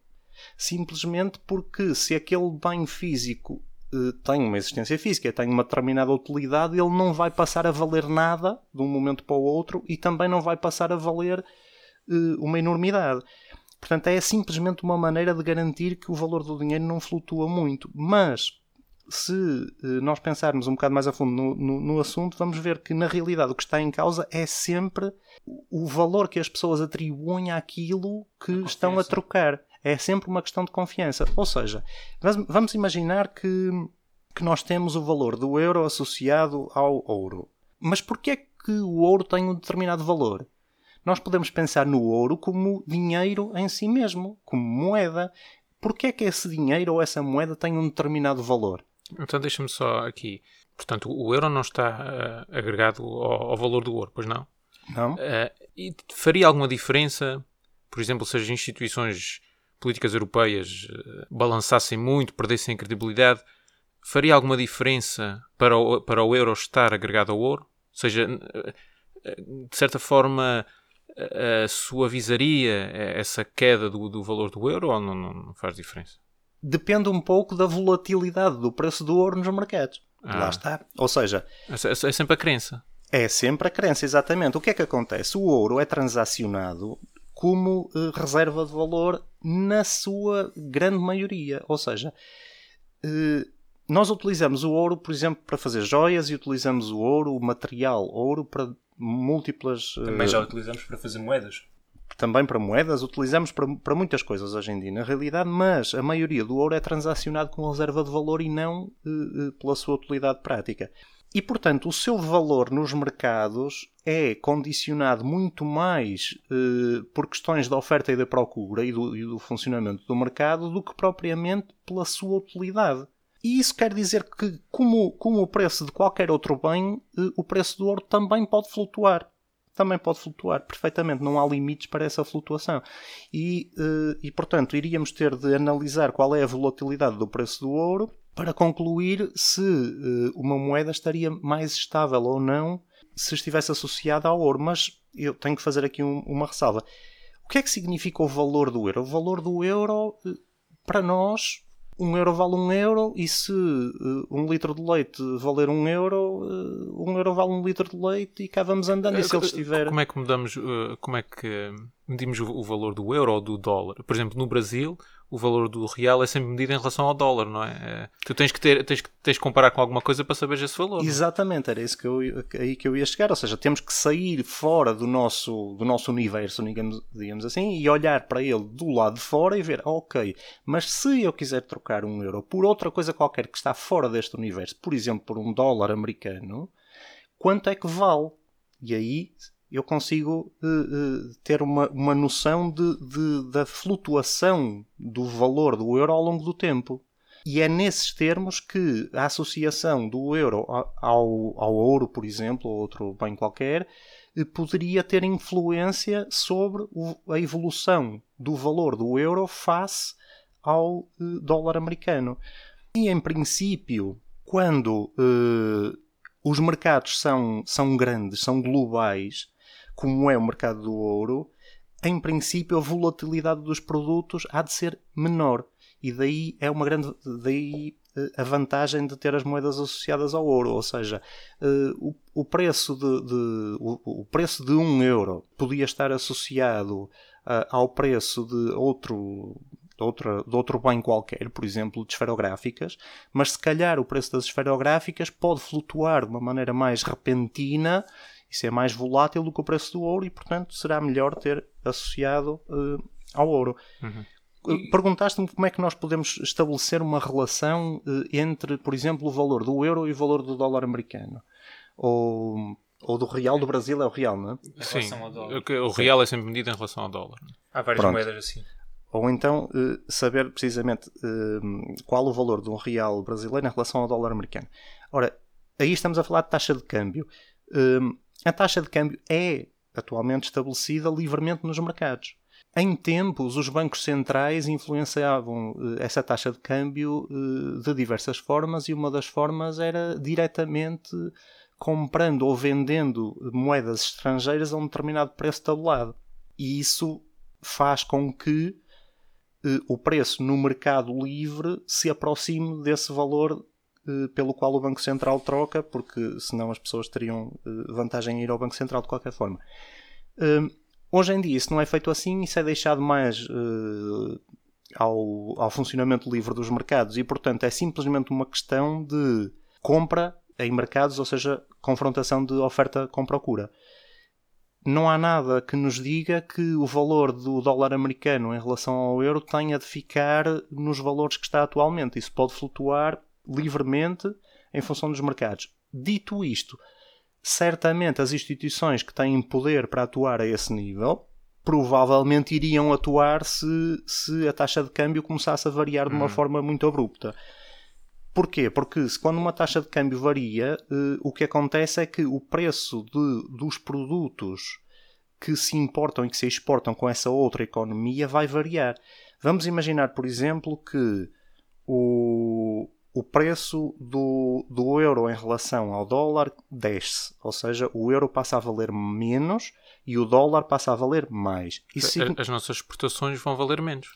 simplesmente porque se aquele bem físico eh, tem uma existência física, tem uma determinada utilidade, ele não vai passar a valer nada de um momento para o outro e também não vai passar a valer uh, uma enormidade. Portanto, é simplesmente uma maneira de garantir que o valor do dinheiro não flutua muito. Mas, se uh, nós pensarmos um bocado mais a fundo no, no, no, assunto, vamos ver que na realidade o que está em causa é sempre o valor que as pessoas atribuem àquilo que estão a trocar é sempre uma questão de confiança. Ou seja, vamos imaginar que, que nós temos o valor do euro associado ao ouro. Mas porquê é que o ouro tem um determinado valor? Nós podemos pensar no ouro como dinheiro em si mesmo, como moeda. Porquê é que esse dinheiro ou essa moeda tem um determinado valor? Então deixa-me só aqui. Portanto, o euro não está uh, agregado ao, ao, valor do ouro, pois não? Não. Uh, e faria alguma diferença, por exemplo, se as instituições políticas europeias uh, balançassem muito, perdessem credibilidade, faria alguma diferença para o, para o euro estar agregado ao ouro? Ou seja, uh, de certa forma, suavizaria essa queda do, do valor do euro ou não, não, faz diferença? Depende um pouco da volatilidade do preço do ouro nos mercados. Ah. Lá está. Ou seja, é, é, é sempre a crença. É sempre a crença, exatamente. O que é que acontece? O ouro é transacionado como uh, reserva de valor na sua grande maioria. Ou seja, uh, nós utilizamos o ouro, por exemplo, para fazer joias e utilizamos o ouro, o material ouro, para múltiplas. Uh, Também já utilizamos para fazer moedas. Também para moedas, utilizamos para, para muitas coisas hoje em dia, na realidade, mas a maioria do ouro é transacionado com reserva de valor e não pela sua utilidade prática. E, portanto, o seu valor nos mercados é condicionado muito mais eh, por questões da oferta e da procura e do, e do, funcionamento do mercado do que propriamente pela sua utilidade. E isso quer dizer que, como, como o preço de qualquer outro bem, eh, o preço do ouro também pode flutuar. Também pode flutuar perfeitamente, não há limites para essa flutuação. E, eh, e portanto, iríamos ter de analisar qual é a volatilidade do preço do ouro para concluir se uh, uma moeda estaria mais estável ou não se estivesse associada ao ouro. Mas eu tenho que fazer aqui um, uma ressalva. O que é que significa o valor do euro? O valor do euro, uh, para nós, um euro vale um euro e se uh, um litro de leite valer um euro, uh, um euro vale um litro de leite e cá vamos andando. E se ele estiver... Como é que mudamos, uh, como é que medimos o, o, valor do euro ou do dólar? Por exemplo, no Brasil, o valor do real é sempre medido em relação ao dólar, não é? é tu tens que, ter, tens, tens que comparar com alguma coisa para saber esse valor. É? Exatamente, era isso que eu, aí que eu ia chegar. Ou seja, temos que sair fora do nosso, do nosso universo, digamos, digamos assim, e olhar para ele do lado de fora e ver, ok, mas se eu quiser trocar um euro por outra coisa qualquer que está fora deste universo, por exemplo, por um dólar americano, quanto é que vale? E aí eu consigo uh, uh, ter uma, uma noção de, de, da flutuação do valor do euro ao longo do tempo. E é nesses termos que a associação do euro ao, ao ouro, por exemplo, ou outro bem qualquer, uh, poderia ter influência sobre a evolução do valor do euro face ao dólar americano. E em princípio, quando os mercados são, são grandes, são globais, como é o mercado do ouro, em princípio a volatilidade dos produtos há de ser menor. E daí é uma grande. Daí eh, a vantagem de ter as moedas associadas ao ouro, ou seja, eh, o, preço de, de o, preço de um euro podia estar associado eh, ao preço de outro de, outra, de outro bem qualquer, por exemplo, de esferográficas, mas se calhar o preço das esferográficas pode flutuar de uma maneira mais repentina isso é mais volátil do que o preço do ouro e, portanto, será melhor ter associado uh, ao ouro. Uhum. Perguntaste-me como é que nós podemos estabelecer uma relação uh, entre, por exemplo, o valor do euro e o valor do dólar americano. Ou, ou do real do Brasil é o real, não é? Sim, o real é sempre medido em relação ao dólar. Há várias Pronto. moedas assim. Ou então uh, saber precisamente uh, qual o valor de um real brasileiro em relação ao dólar americano. Ora, aí estamos a falar de taxa de câmbio. A taxa de câmbio é atualmente estabelecida livremente nos mercados. Em tempos, os bancos centrais influenciavam essa taxa de câmbio de diversas formas e uma das formas era diretamente comprando ou vendendo moedas estrangeiras a um determinado preço tabulado. E isso faz com que eh, o preço no mercado livre se aproxime desse valor eh, pelo qual o Banco Central troca, porque senão as pessoas teriam eh, vantagem em ir ao Banco Central de qualquer forma. Hoje em dia isso não é feito assim, isso é deixado mais ao, ao funcionamento livre dos mercados e, portanto, é simplesmente uma questão de compra em mercados, ou seja, confrontação de oferta com procura não há nada que nos diga que o valor do dólar americano em relação ao euro tenha de ficar nos valores que está atualmente. Isso pode flutuar livremente em função dos mercados. Dito isto, certamente as instituições que têm poder para atuar a esse nível provavelmente iriam atuar se, se a taxa de câmbio começasse a variar de uma uhum. forma muito abrupta. Porquê? Porque se quando uma taxa de câmbio varia, eh, o que acontece é que o preço de, dos produtos que se importam e que se exportam com essa outra economia vai variar. Vamos imaginar, por exemplo, que o, o preço do, do euro em relação ao dólar desce, ou seja, o euro passa a valer menos e o dólar passa a valer mais. Isso As nossas exportações vão valer menos.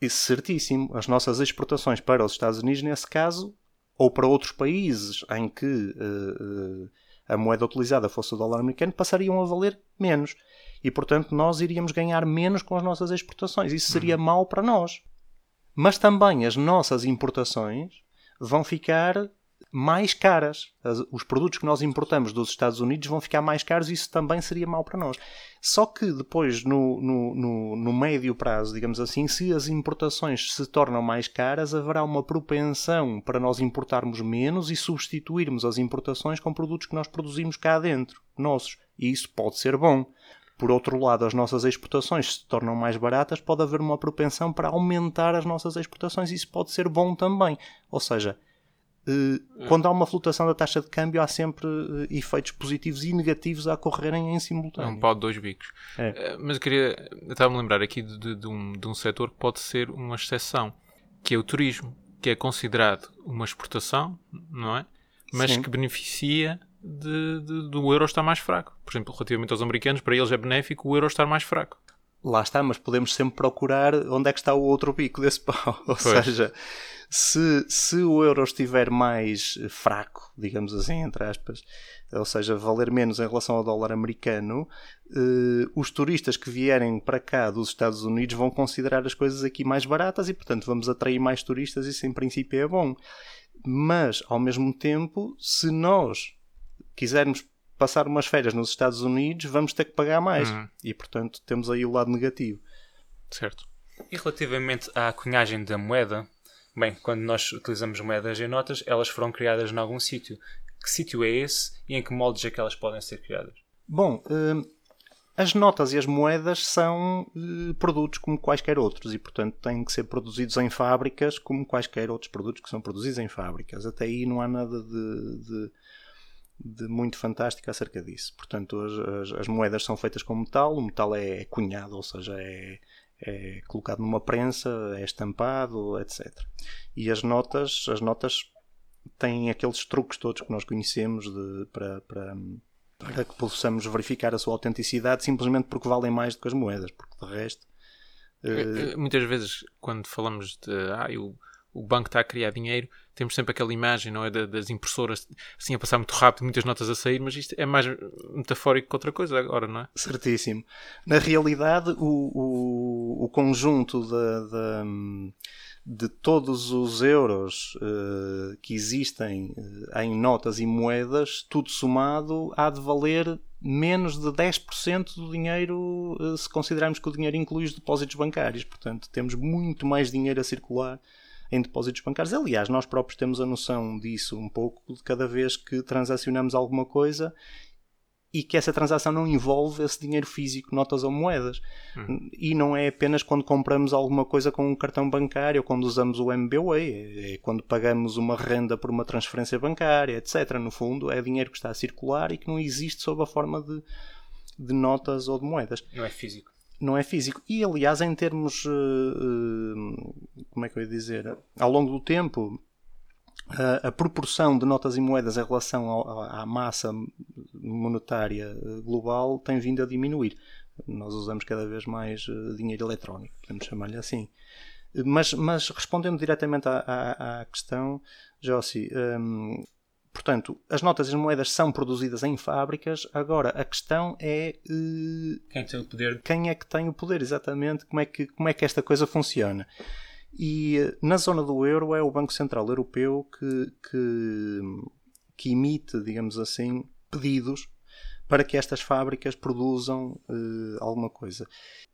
Isso certíssimo. As nossas exportações para os Estados Unidos, nesse caso, ou para outros países em que uh, uh, a moeda utilizada fosse o dólar americano, passariam a valer menos. E, portanto, nós iríamos ganhar menos com as nossas exportações. Isso seria uhum. mau para nós. Mas também as nossas importações vão ficar mais caras. os produtos que nós importamos dos Estados Unidos vão ficar mais caros e isso também seria mau para nós. Só que depois, no, no, no, no, médio prazo, digamos assim, se as importações se tornam mais caras, haverá uma propensão para nós importarmos menos e substituirmos as importações com produtos que nós produzimos cá dentro, nossos. E isso pode ser bom. Por outro lado, as nossas exportações se tornam mais baratas, pode haver uma propensão para aumentar as nossas exportações e isso pode ser bom também. Ou seja, Uh, quando há uma flutuação da taxa de câmbio, há sempre uh, efeitos positivos e negativos a ocorrerem em simultâneo. É um pau de dois bicos. É. Uh, mas eu queria. Estava-me a lembrar aqui de, de, de, um, de um setor que pode ser uma exceção, que é o turismo, que é considerado uma exportação, não é? Mas Sim. que beneficia de, de, do euro estar mais fraco. Por exemplo, relativamente aos americanos, para eles é benéfico o euro estar mais fraco. Lá está, mas podemos sempre procurar onde é que está o outro bico desse pau. *laughs* Ou pois. seja, se, se o euro estiver mais fraco, digamos assim, entre aspas, ou seja, valer menos em relação ao dólar americano, eh, os turistas que vierem para cá dos Estados Unidos vão considerar as coisas aqui mais baratas e, portanto, vamos atrair mais turistas. Isso, em princípio, é bom. Mas, ao mesmo tempo, se nós quisermos passar umas férias nos Estados Unidos, vamos ter que pagar mais. Uhum. E, portanto, temos aí o lado negativo. Certo. E relativamente à cunhagem da moeda, Bem, quando nós utilizamos moedas em notas, elas foram criadas em algum sítio. Que sítio é esse e em que moldes é que elas podem ser criadas? Bom, uh, as notas e as moedas são uh, produtos como quaisquer outros e, portanto, têm que ser produzidos em fábricas como quaisquer outros produtos que são produzidos em fábricas. Até aí não há nada de, de, de muito fantástico acerca disso. Portanto, as, as, as, moedas são feitas com metal, o metal é cunhado, ou seja, é, é colocado numa prensa, é estampado, etc. E as notas, as notas têm aqueles truques todos que nós conhecemos de, para, para, para que possamos verificar a sua autenticidade simplesmente porque valem mais do que as moedas, porque de resto. Uh... Muitas vezes, quando falamos de ah, o, o banco está a criar dinheiro, temos sempre aquela imagem, não é? Das impressoras assim a passar muito rápido, muitas notas a sair, mas isto é mais metafórico que outra coisa agora, não é? Certíssimo. Na realidade, o, o, o conjunto da, da, de todos os euros uh, que existem uh, em notas e moedas, tudo somado, há de valer menos de 10% do dinheiro uh, se considerarmos que o dinheiro inclui os depósitos bancários. Portanto, temos muito mais dinheiro a circular em depósitos bancários. Aliás, nós próprios temos a noção disso um pouco de cada vez que transacionamos alguma coisa e que essa transação não envolve esse dinheiro físico, notas ou moedas. Hum. E não é apenas quando compramos alguma coisa com um cartão bancário ou quando usamos o MBWay, é quando pagamos uma renda por uma transferência bancária, etc. No fundo, é dinheiro que está a circular e que não existe sob a forma de, de notas ou de moedas. Não é físico. Não é físico. E, aliás, em termos. Uh, como é que eu ia dizer? Ao longo do tempo, a, a, proporção de notas e moedas em relação à massa monetária eh, global tem vindo a diminuir. Nós usamos cada vez mais eh, dinheiro eletrónico, podemos chamar-lhe assim. Mas, mas, respondendo diretamente à, à, à questão, Jossi, hum, portanto, as notas e as moedas são produzidas em fábricas, agora a questão é. Uh, quem tem o poder? Quem é que tem o poder, exatamente? Como é que, como é que esta coisa funciona? E eh, na zona do euro é o Banco Central Europeu que, que, que emite, digamos assim, pedidos para que estas fábricas produzam uh, alguma coisa.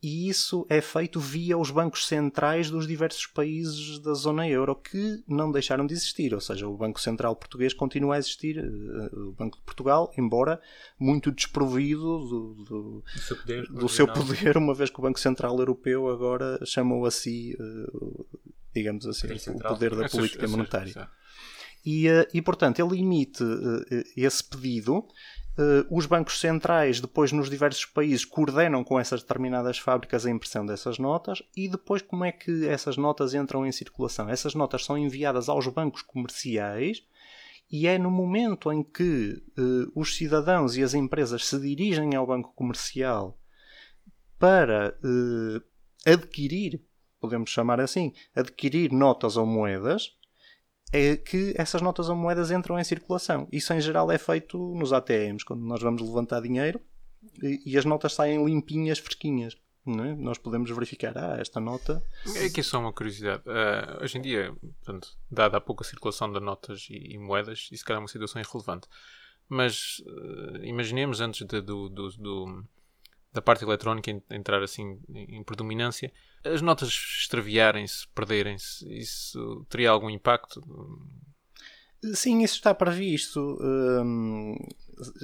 E isso é feito via os bancos centrais dos diversos países da zona euro que não deixaram de existir. Ou seja, o Banco Central Português continua a existir, uh, o Banco de Portugal, embora muito desprovido do, do, do seu, poder, do seu poder, uma vez que o Banco Central Europeu agora chamou a si, uh, digamos assim, o poder da política monetária. E, e, portanto, ele emite esse pedido os bancos centrais, depois nos diversos países, coordenam com essas determinadas fábricas a impressão dessas notas e depois como é que essas notas entram em circulação? Essas notas são enviadas aos bancos comerciais e é no momento em que uh, os cidadãos e as empresas se dirigem ao banco comercial para uh, adquirir, podemos chamar assim, adquirir notas ou moedas, é que essas notas ou moedas entram em circulação. Isso em geral é feito nos ATMs, quando nós vamos levantar dinheiro e, e as notas saem limpinhas, fresquinhas. É? Nós podemos verificar, ah, esta nota. É que só uma curiosidade. Uh, hoje em dia, portanto, dada a pouca circulação de notas e, e, moedas, isso calhar é uma situação irrelevante. Mas uh, imaginemos antes de, do, do, do, da parte eletrónica entrar assim em predominância, as notas extraviarem-se, perderem-se, isso teria algum impacto? Sim, isso está previsto. Hum,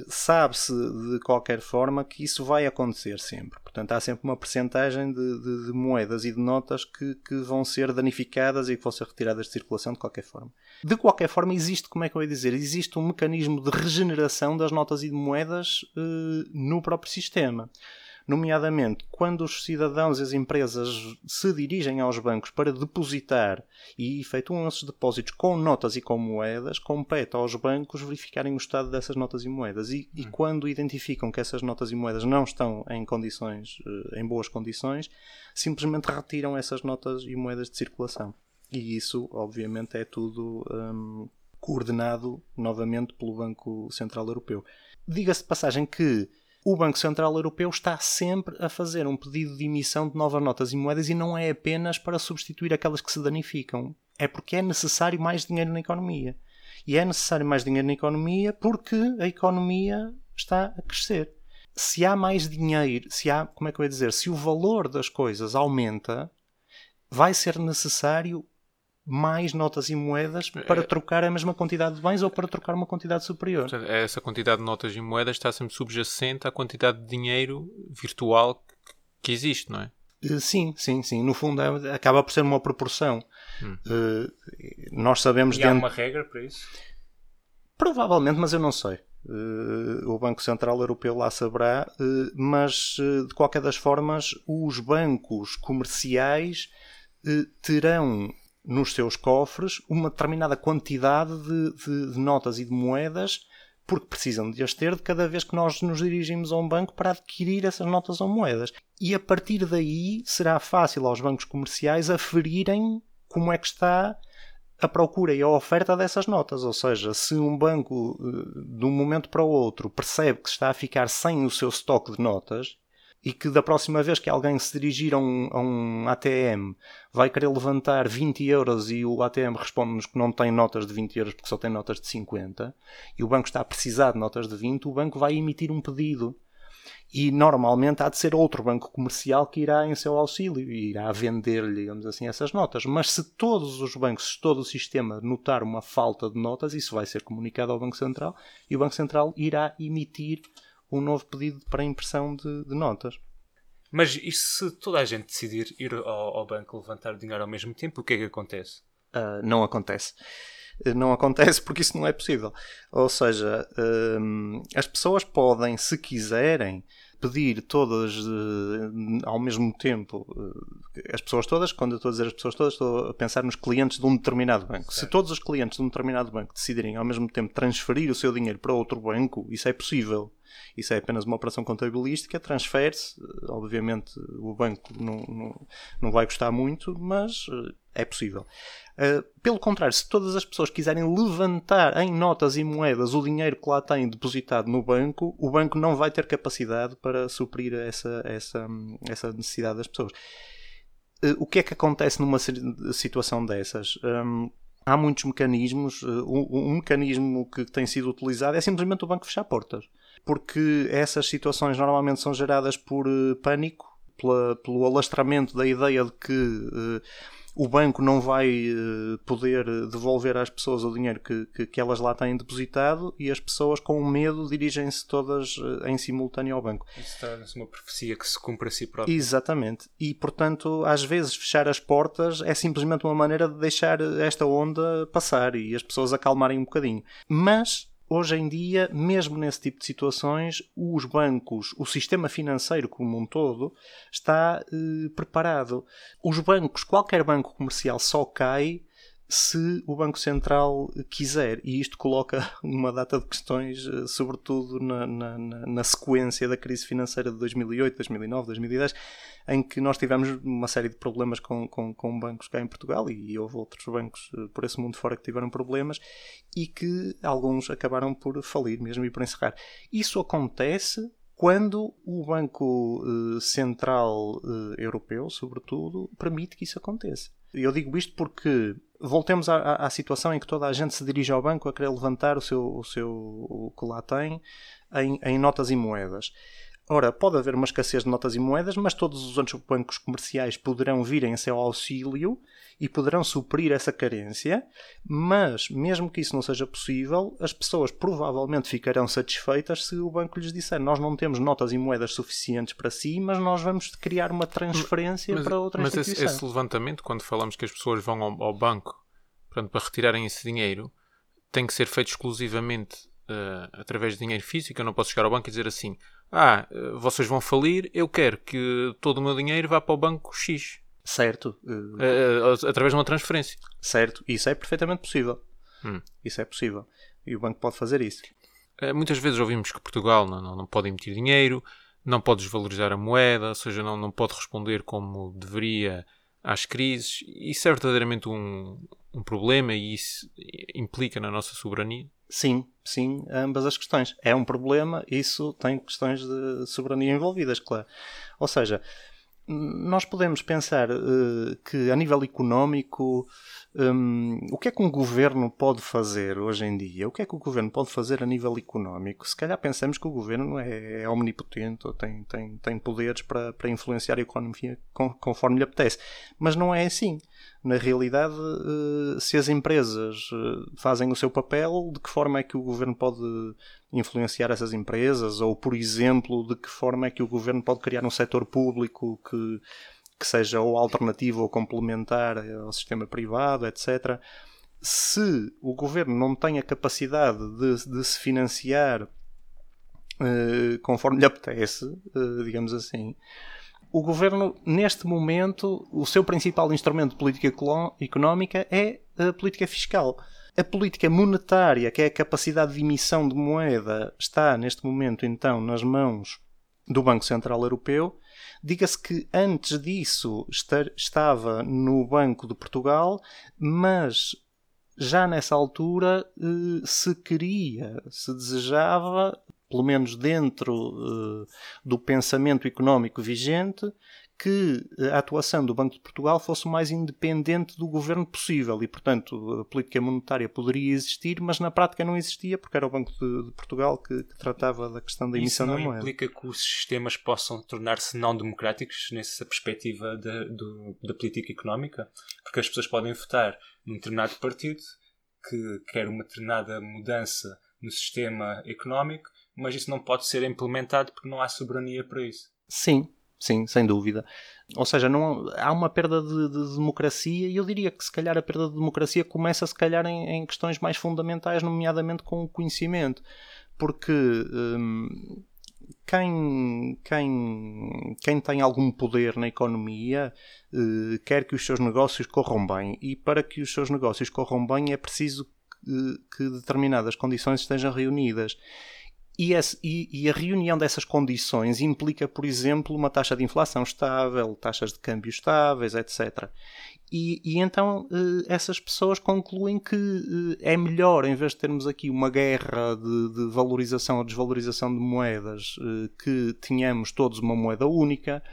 Sabe-se de qualquer forma que isso vai acontecer sempre. Portanto, há sempre uma percentagem de, de, de, moedas e de notas que, que vão ser danificadas e que vão ser retiradas de circulação de qualquer forma. De qualquer forma, existe, como é que eu ia dizer, existe um mecanismo de regeneração das notas e de moedas uh, no próprio sistema nomeadamente quando os cidadãos e as empresas se dirigem aos bancos para depositar e efetuam esses depósitos com notas e com moedas, compete aos bancos verificarem o estado dessas notas e moedas. E, e hum. quando identificam que essas notas e moedas não estão em condições, eh, em boas condições, simplesmente retiram essas notas e moedas de circulação. E isso, obviamente, é tudo hum, coordenado novamente pelo Banco Central Europeu. Diga-se de passagem que o Banco Central Europeu está sempre a fazer um pedido de emissão de novas notas e moedas e não é apenas para substituir aquelas que se danificam. É porque é necessário mais dinheiro na economia. E é necessário mais dinheiro na economia porque a economia está a crescer. Se há mais dinheiro, se há, como é que eu ia dizer, se o valor das coisas aumenta, vai ser necessário mais notas e moedas para é, trocar a mesma quantidade de bens ou para trocar uma quantidade superior. Portanto, essa quantidade de notas e moedas está sempre subjacente à quantidade de dinheiro virtual que existe, não é? Eh, sim, sim, sim. No fundo é, acaba por ser uma proporção. Hum. Uh, nós sabemos. E dentro... há uma regra para isso? Provavelmente, mas eu não sei. Uh, o Banco Central Europeu lá saberá, uh, mas de qualquer das formas, os bancos comerciais terão nos seus cofres uma determinada quantidade de, de, de, notas e de moedas porque precisam de as ter de cada vez que nós nos dirigimos a um banco para adquirir essas notas ou moedas. E a partir daí será fácil aos bancos comerciais aferirem como é que está a procura e a oferta dessas notas. Ou seja, se um banco eh, de um momento para o outro percebe que está a ficar sem o seu estoque de notas, e que da próxima vez que alguém se dirigir a um, a um ATM vai querer levantar 20 euros e o ATM responde-nos que não tem notas de 20 euros porque só tem notas de 50 e o banco está a precisar de notas de 20, o banco vai emitir um pedido. E normalmente há de ser outro banco comercial que irá em seu auxílio e irá vender-lhe, digamos assim, essas notas. Mas se todos os bancos, se todo o sistema notar uma falta de notas, isso vai ser comunicado ao Banco Central e o Banco Central irá emitir um novo pedido para impressão de, de notas. Mas e se toda a gente decidir ir ao, ao banco levantar dinheiro ao mesmo tempo, o que é que acontece? Uh, não acontece. Não acontece porque isso não é possível. Ou seja, uh, as pessoas podem, se quiserem, pedir todas uh, ao mesmo tempo, uh, as pessoas todas, quando eu estou a dizer as pessoas todas, estou a pensar nos clientes de um determinado banco. Certo. Se todos os clientes de um determinado banco decidirem ao mesmo tempo transferir o seu dinheiro para outro banco, isso é possível. Isso é apenas uma operação contabilística, transfere-se. Obviamente o banco não, não, não vai gostar muito, mas eh, é possível. Uh, pelo contrário, se todas as pessoas quiserem levantar em notas e moedas o dinheiro que lá têm depositado no banco, o banco não vai ter capacidade para suprir essa, essa, essa necessidade das pessoas. Uh, o que é que acontece numa situação dessas? Um, há muitos mecanismos. Uh, um, um mecanismo que tem sido utilizado é simplesmente o banco fechar portas porque essas situações normalmente são geradas por uh, pânico, pela, pelo alastramento da ideia de que uh, o banco não vai uh, poder devolver às pessoas o dinheiro que, que, que, elas lá têm depositado e as pessoas com medo dirigem-se todas em simultâneo ao banco. Isso torna-se uma profecia que se cumpre a si própria. Exatamente. E, portanto, às vezes fechar as portas é simplesmente uma maneira de deixar esta onda passar e as pessoas acalmarem um bocadinho. Mas Hoje em dia, mesmo nesse tipo de situações, os bancos, o sistema financeiro como um todo, está eh, preparado. Os bancos, qualquer banco comercial só cai se o Banco Central quiser. E isto coloca *laughs* uma data de questões, eh, sobretudo na, na, na, sequência da crise financeira de 2008, 2009, 2010, em que nós tivemos uma série de problemas com, com, com bancos cá em Portugal e, houve outros bancos eh, por esse mundo fora que tiveram problemas e que alguns acabaram por falir mesmo e por encerrar. Isso acontece quando o Banco uh, Central Europeu, sobretudo, permite que isso aconteça. Eu digo isto porque voltemos à, à, situação em que toda a gente se dirige ao banco a querer levantar o seu o, seu, o que lá tem em, em notas e moedas. Ora, pode haver uma escassez de notas e moedas, mas todos os outros bancos comerciais poderão vir em seu auxílio e poderão suprir essa carência, mas mesmo que isso não seja possível, as pessoas provavelmente ficarão satisfeitas se o banco lhes disser nós não temos notas e moedas suficientes para si, mas nós vamos criar uma transferência mas, para outra mas instituição. Mas esse, esse, levantamento, quando falamos que as pessoas vão ao, ao banco portanto, para retirarem esse dinheiro, tem que ser feito exclusivamente uh, através de dinheiro físico. Eu não posso chegar ao banco e dizer assim ah, eh, vocês vão falir, eu quero que todo o meu dinheiro vá para o banco X. Certo. Uh, através de uma transferência. Certo. Isso é perfeitamente possível. Hum. Isso é possível. E o banco pode fazer isso. Uh, muitas vezes ouvimos que Portugal não, não, não pode emitir dinheiro, não pode desvalorizar a moeda, ou seja, não, não pode responder como deveria às crises. Isso é verdadeiramente um, um problema e isso implica na nossa soberania? Sim, sim, ambas as questões. É um problema, isso tem questões de soberania envolvidas, claro. Ou seja, nós podemos pensar uh, que a nível económico um, o que é que um governo pode fazer hoje em dia? O que é que o governo pode fazer a nível económico? Se calhar pensamos que o governo é, é omnipotente ou tem, tem, tem poderes para, para influenciar a economia conforme lhe apetece. Mas não é assim. Na realidade, uh, se as empresas uh, fazem o seu papel, de que forma é que o governo pode influenciar essas empresas? Ou, por exemplo, de que forma é que o governo pode criar um setor público que que seja ou alternativo ou complementar ao sistema privado, etc. Se o governo não tem a capacidade de, de se financiar conforme lhe apetece, digamos assim, o governo, neste momento, o seu principal instrumento de política económica é a política fiscal. A política monetária, que é a capacidade de emissão de moeda, está neste momento então nas mãos do Banco Central Europeu Diga-se que antes disso estava no Banco de Portugal, mas já nessa altura eh, se queria, se desejava pelo menos dentro uh, do pensamento económico vigente, que a atuação do Banco de Portugal fosse o mais independente do governo possível e, portanto, a política monetária poderia existir, mas na prática não existia porque era o Banco de, de Portugal que, que, tratava da questão da emissão da moeda. Isso não implica que os sistemas possam tornar-se não democráticos nessa perspectiva da, do, da política económica? Porque as pessoas podem votar num determinado partido que quer uma determinada mudança no sistema económico, mas isso não pode ser implementado porque não há soberania para isso. Sim, Sim, sem dúvida. Ou seja, não, há uma perda de, de, democracia e eu diria que se calhar a perda de democracia começa se calhar em, em questões mais fundamentais, nomeadamente com o conhecimento. Porque hum, quem, quem, quem tem algum poder na economia uh, quer que os seus negócios corram bem e para que os seus negócios corram bem é preciso que, que determinadas condições estejam reunidas. E, esse, e, e, a reunião dessas condições implica, por exemplo, uma taxa de inflação estável, taxas de câmbio estáveis, etc. E, e então eh, essas pessoas concluem que eh, é melhor, em vez de termos aqui uma guerra de, de valorização ou desvalorização de moedas, eh, que tenhamos todos uma moeda única.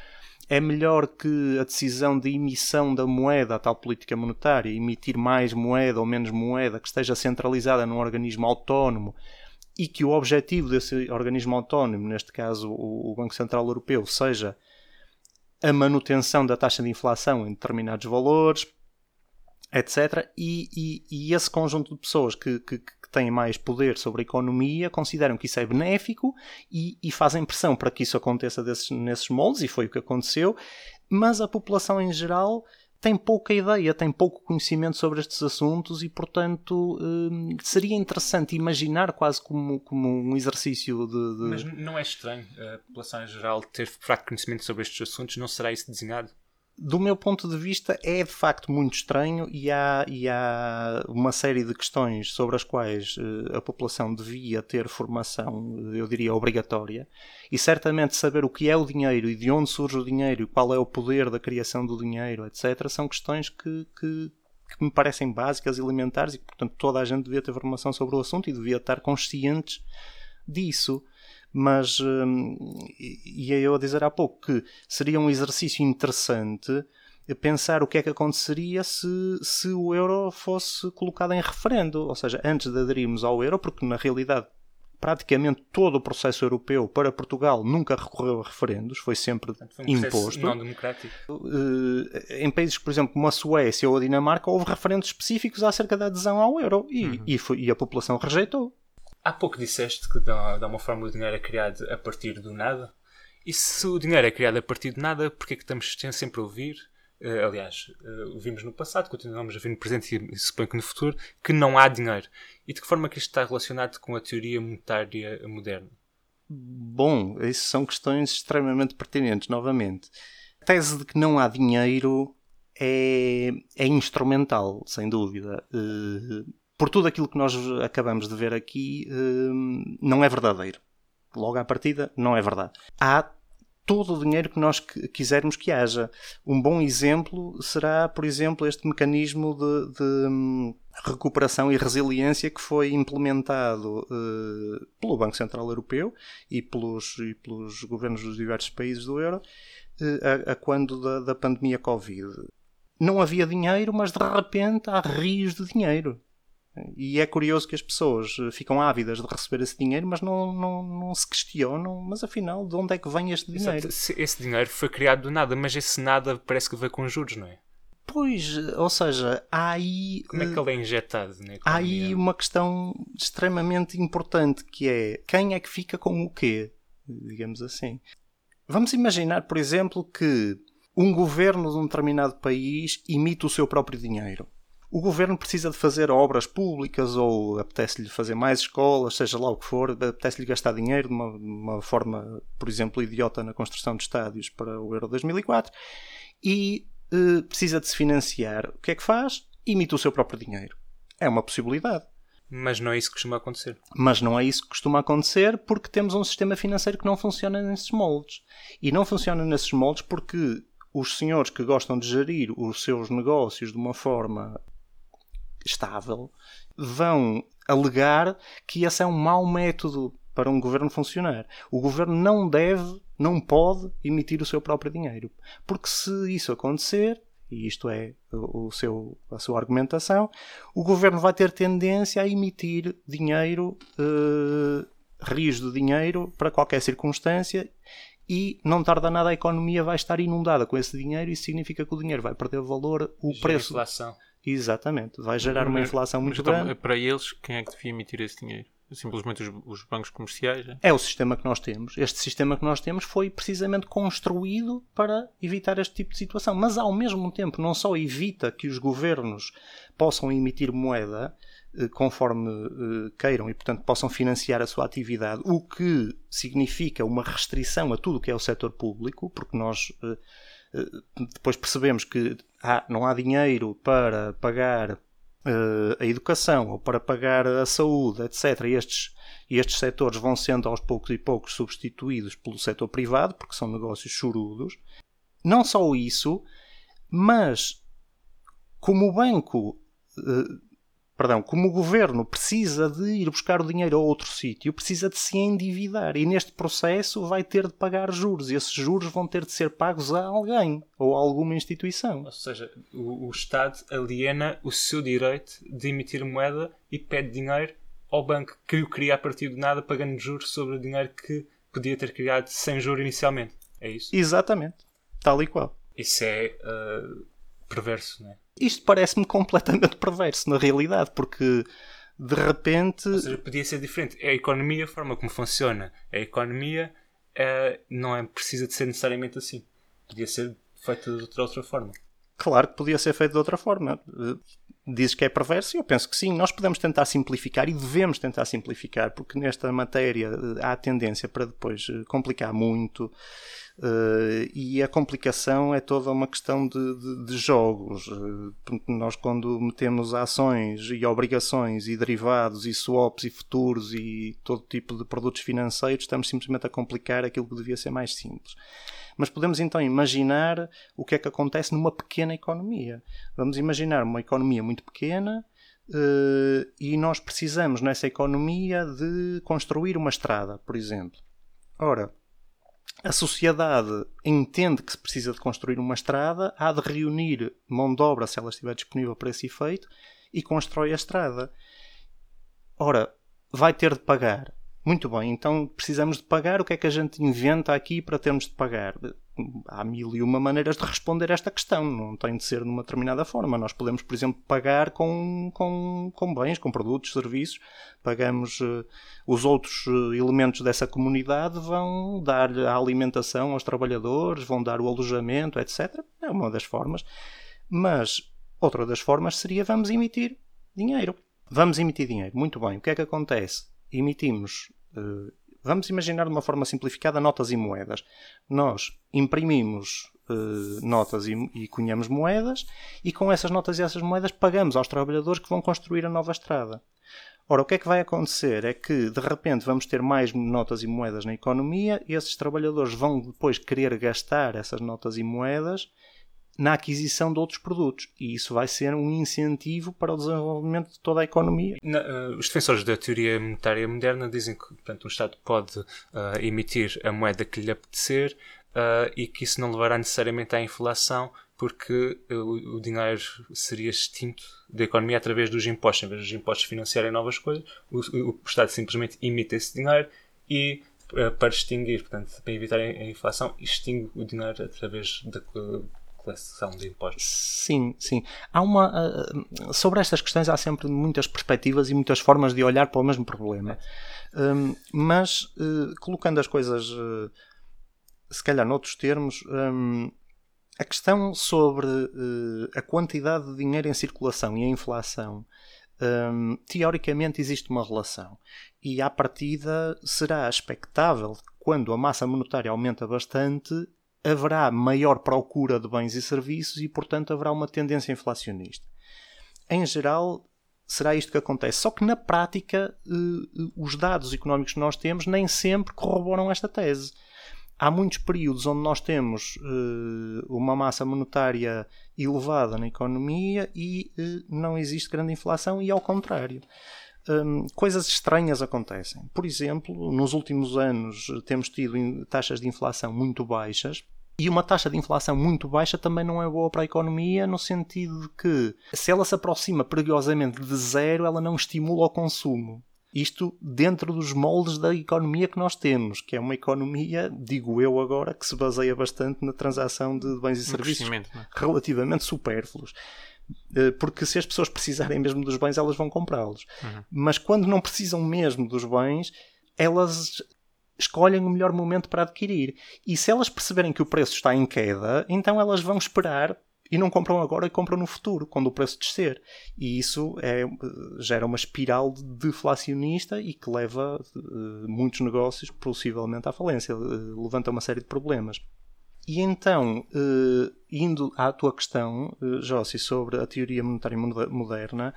É melhor que a decisão de emissão da moeda, a tal política monetária, emitir mais moeda ou menos moeda, que esteja centralizada num organismo autónomo, e que o objetivo desse organismo autónomo, neste caso o Banco Central Europeu, seja a manutenção da taxa de inflação em determinados valores, etc. E, e, e esse conjunto de pessoas que, que, que, têm mais poder sobre a economia consideram que isso é benéfico e, e fazem pressão para que isso aconteça desses, nesses moldes, e foi o que aconteceu, mas a população em geral tem pouca ideia, tem pouco conhecimento sobre estes assuntos e, portanto, hum, seria interessante imaginar quase como, como um exercício de, de, Mas não é estranho a população em geral ter fraco conhecimento sobre estes assuntos? Não será isso desenhado? Do meu ponto de vista, é de facto muito estranho e há, e há uma série de questões sobre as quais uh, a população devia ter formação, eu diria, obrigatória. E certamente saber o que é o dinheiro e de onde surge o dinheiro e qual é o poder da criação do dinheiro, etc., são questões que, que, que me parecem básicas, elementares e que, portanto, toda a gente devia ter formação sobre o assunto e devia estar conscientes disso mas hum, ia eu a dizer há pouco que seria um exercício interessante pensar o que é que aconteceria se, se o euro fosse colocado em referendo, ou seja, antes de aderirmos ao euro, porque na realidade praticamente todo o processo europeu para Portugal nunca recorreu a referendos, foi sempre foi um imposto. Não democrático. Eh, em países, por exemplo, como a Suécia ou a Dinamarca, houve referendos específicos acerca da adesão ao euro e, uhum. e, foi, e a população rejeitou. Há pouco disseste que, de uma forma, o dinheiro é criado a partir do nada. E se o dinheiro é criado a partir de nada, porquê é que estamos sempre a ouvir? Uh, aliás, uh, vimos no passado, continuamos a ver no presente e suponho que no futuro, que não há dinheiro. E de que forma é que isto está relacionado com a teoria monetária moderna? Bom, isso são questões extremamente pertinentes, novamente. A tese de que não há dinheiro é, é instrumental, sem dúvida. Uh, por tudo aquilo que nós acabamos de ver aqui, hum, não é verdadeiro. Logo à partida, não é verdade. Há todo o dinheiro que nós quisermos que haja. Um bom exemplo será, por exemplo, este mecanismo de, de hum, recuperação e resiliência que foi implementado uh, pelo Banco Central Europeu e pelos, e pelos governos dos diversos países do euro uh, a, a, quando da, da pandemia Covid. Não havia dinheiro, mas de repente há rios de dinheiro. E é curioso que as pessoas eh, ficam ávidas de receber esse dinheiro, mas não, não, não se questionam, mas afinal, de onde é que vem este dinheiro? Exato. Esse dinheiro foi criado do nada, mas esse nada parece que veio com juros, não é? Pois, ou seja, há aí. Como é que ele é injetado? Há aí uma questão extremamente importante que é quem é que fica com o quê? Digamos assim. Vamos imaginar, por exemplo, que um governo de um determinado país imita o seu próprio dinheiro o governo precisa de fazer obras públicas ou apetece-lhe fazer mais escolas, seja lá o que for, apetece-lhe gastar dinheiro de uma, uma, forma, por exemplo, idiota na construção de estádios para o Euro 2004 e eh, precisa de se financiar. O que é que faz? Imita o seu próprio dinheiro. É uma possibilidade. Mas não é isso que costuma acontecer. Mas não é isso que costuma acontecer porque temos um sistema financeiro que não funciona nesses moldes. E não funciona nesses moldes porque os senhores que gostam de gerir os seus negócios de uma forma estável, vão alegar que esse é um mau método para um governo funcionar. O governo não deve, não pode emitir o seu próprio dinheiro. Porque se isso acontecer, e isto é o seu, a sua argumentação, o governo vai ter tendência a emitir dinheiro, eh, rios de dinheiro, para qualquer circunstância e não tarda nada a economia vai estar inundada com esse dinheiro e significa que o dinheiro vai perder valor, o Gera preço. inflação. Exatamente, vai gerar uma Mas- inflação muito então, grande. Para eles, quem é que devia emitir esse dinheiro? Simplesmente os, os bancos comerciais? é? É o sistema que nós temos. Este sistema que nós temos foi precisamente construído para evitar este tipo de situação. Mas ao mesmo tempo, não só evita que os governos possam emitir moeda eh, conforme eh, queiram e, portanto, possam financiar a sua atividade, o que significa uma restrição a tudo o que é o setor público, porque nós eh, depois percebemos que ah, não há dinheiro para pagar eh, a educação ou para pagar a saúde, etc. Estes, estes setores vão sendo aos poucos e poucos substituídos pelo setor privado, porque são negócios chorudos. Não só isso, mas como o banco, eh, perdão, como o governo precisa de ir buscar o dinheiro a outro sítio, precisa de se endividar e neste processo vai ter de pagar juros. E esses juros vão ter de ser pagos a alguém ou a alguma instituição. Ou seja, o, o Estado aliena o seu direito de emitir moeda e pede dinheiro ao banco que o cria a partir de nada, pagando juros sobre o dinheiro que podia ter criado sem juros inicialmente. É isso? Exatamente, tal e qual. Isso é ah, perverso, não é? Isto parece-me completamente *laughs* perverso na realidade, porque de repente. Ou seja, podia ser diferente. É a economia, a forma como funciona. A economia ah, não é precisa de ser necessariamente assim. Podia ser feita de outra, outra forma. Claro que podia ser feito de outra forma. Dizes que é perverso eu penso que sim. Nós podemos tentar simplificar e devemos tentar simplificar, porque nesta matéria eh, há tendência para depois eh, complicar muito eh, e a complicação é toda uma questão de, de- de jogos. Porque Nós, quando metemos ações e obrigações e derivados e swaps e futuros e todo tipo de produtos financeiros, estamos simplesmente a complicar aquilo que devia ser mais simples. Mas podemos então imaginar o que é que acontece numa pequena economia. Vamos imaginar uma economia muito pequena eh, e nós precisamos nessa economia de construir uma estrada, por exemplo. Ora, a sociedade entende que se precisa de construir uma estrada, há de reunir mão de obra, se ela estiver disponível para esse efeito, e constrói a estrada. Ora, vai ter de pagar. Muito bem, então precisamos de pagar. O que é que a gente inventa aqui para termos de pagar? Há mil e uma maneiras de responder esta questão. Não tem de ser de uma determinada forma. Nós podemos, por exemplo, pagar com, com, com bens, com produtos, serviços. Pagamos eh, os outros eh, elementos dessa comunidade, vão dar a alimentação aos trabalhadores, vão dar o alojamento, etc. É uma das formas. Mas outra das formas seria vamos emitir dinheiro. Vamos emitir dinheiro. Muito bem. O que é que acontece? Emitimos. Eh, vamos imaginar de uma forma simplificada notas e moedas. Nós imprimimos eh, notas e, e cunhamos moedas e com essas notas e essas moedas pagamos aos trabalhadores que vão construir a nova estrada. Ora, o que é que vai acontecer? É que de repente vamos ter mais notas e moedas na economia e esses trabalhadores vão depois querer gastar essas notas e moedas na aquisição de outros produtos. E isso vai ser um incentivo para o desenvolvimento de toda a economia. Na- eh, os defensores da teoria monetária moderna dizem que portanto, um Estado pode ah, emitir a moeda que lhe apetecer ah, e que isso não levará necessariamente à inflação porque o, o dinheiro seria extinto da economia através dos impostos. Em vez dos impostos financiarem novas coisas, o, o- o Estado simplesmente emite esse dinheiro e para extinguir, portanto, para evitar a inflação, extingue o dinheiro através da coleção de impostos. Sim, sim. Há uma. ah, sobre estas questões há sempre muitas perspectivas e muitas formas de olhar para o mesmo problema. Hum, mas, eh, colocando as coisas, eh, se calhar noutros termos, hum, a questão sobre eh, a quantidade de dinheiro em circulação e a inflação, hum, teoricamente existe uma relação. E à partida será expectável quando a massa monetária aumenta bastante, haverá maior procura de bens e serviços e, portanto, haverá uma tendência inflacionista. Em geral, será isto que acontece. Só que na prática, eh, os dados económicos que nós temos nem sempre corroboram esta tese. Há muitos períodos onde nós temos eh, uma massa monetária elevada na economia e eh, não existe grande inflação, e ao contrário. Um, coisas estranhas acontecem. Por exemplo, nos últimos anos temos tido taxas de inflação muito baixas. E uma taxa de inflação muito baixa também não é boa para a economia, no sentido de que, se ela se aproxima perigosamente de zero, ela não estimula o consumo. Isto dentro dos moldes da economia que nós temos, que é uma economia, digo eu agora, que se baseia bastante na transação de bens e serviços é? relativamente supérfluos. Eh, porque se as pessoas precisarem mesmo dos bens, elas vão comprá-los. Uhum. Mas quando não precisam mesmo dos bens, elas escolhem o melhor momento para adquirir. E se elas perceberem que o preço está em queda, então elas vão esperar e não compram agora e compram no futuro, quando o preço descer. E isso é, gera uma espiral deflacionista e que leva uh, muitos negócios possivelmente à falência, uh, levanta uma série de problemas. E então, uh, indo à tua questão, uh, Jossi, sobre a teoria monetária moderna,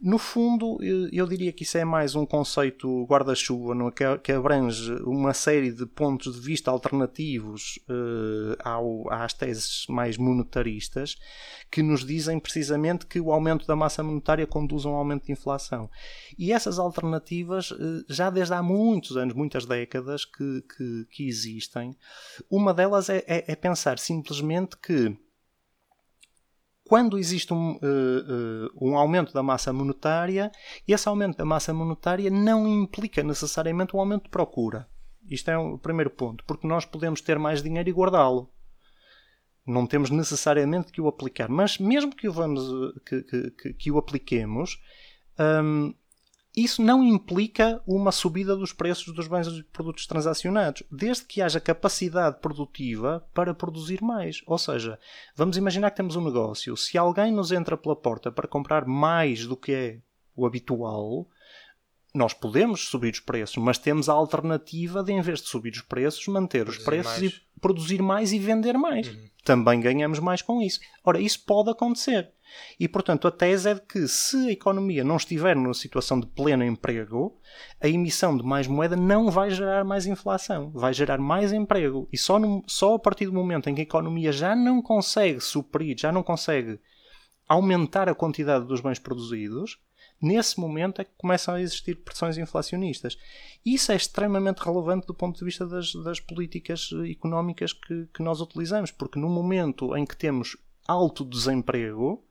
no fundo, eu diria que isso é mais um conceito guarda-chuva é? que abrange uma série de pontos de vista alternativos uh, ao, às teses mais monetaristas que nos dizem precisamente que o aumento da massa monetária conduz a um aumento de inflação. E essas alternativas, já desde há muitos anos, muitas décadas, que, que, que existem, uma delas é, é, é pensar simplesmente que quando existe um, uh, uh, um, aumento da massa monetária, esse aumento da massa monetária não implica necessariamente um aumento de procura. Isto é o primeiro ponto, porque nós podemos ter mais dinheiro e guardá-lo. Não temos necessariamente que o aplicar. Mas mesmo que o, vamos, que, que, que o apliquemos, um, isso não implica uma subida dos preços dos bens e produtos transacionados, desde que haja capacidade produtiva para produzir mais. Ou seja, vamos imaginar que temos um negócio. Se alguém nos entra pela porta para comprar mais do que é o habitual, nós podemos subir os preços, mas temos a alternativa de, em vez de subir os preços, manter produzir os preços mais. e produzir mais e vender mais. Uhum. Também ganhamos mais com isso. Ora, isso pode acontecer. E, portanto, a tese é de que se a economia não estiver numa situação de pleno emprego, a emissão de mais moeda não vai gerar mais inflação, vai gerar mais emprego. E só, no, só a partir do momento em que a economia já não consegue suprir, já não consegue aumentar a quantidade dos bens produzidos, nesse momento é que começam a existir pressões inflacionistas. Isso é extremamente relevante do ponto de vista das, das políticas económicas que, que nós utilizamos, porque no momento em que temos alto desemprego,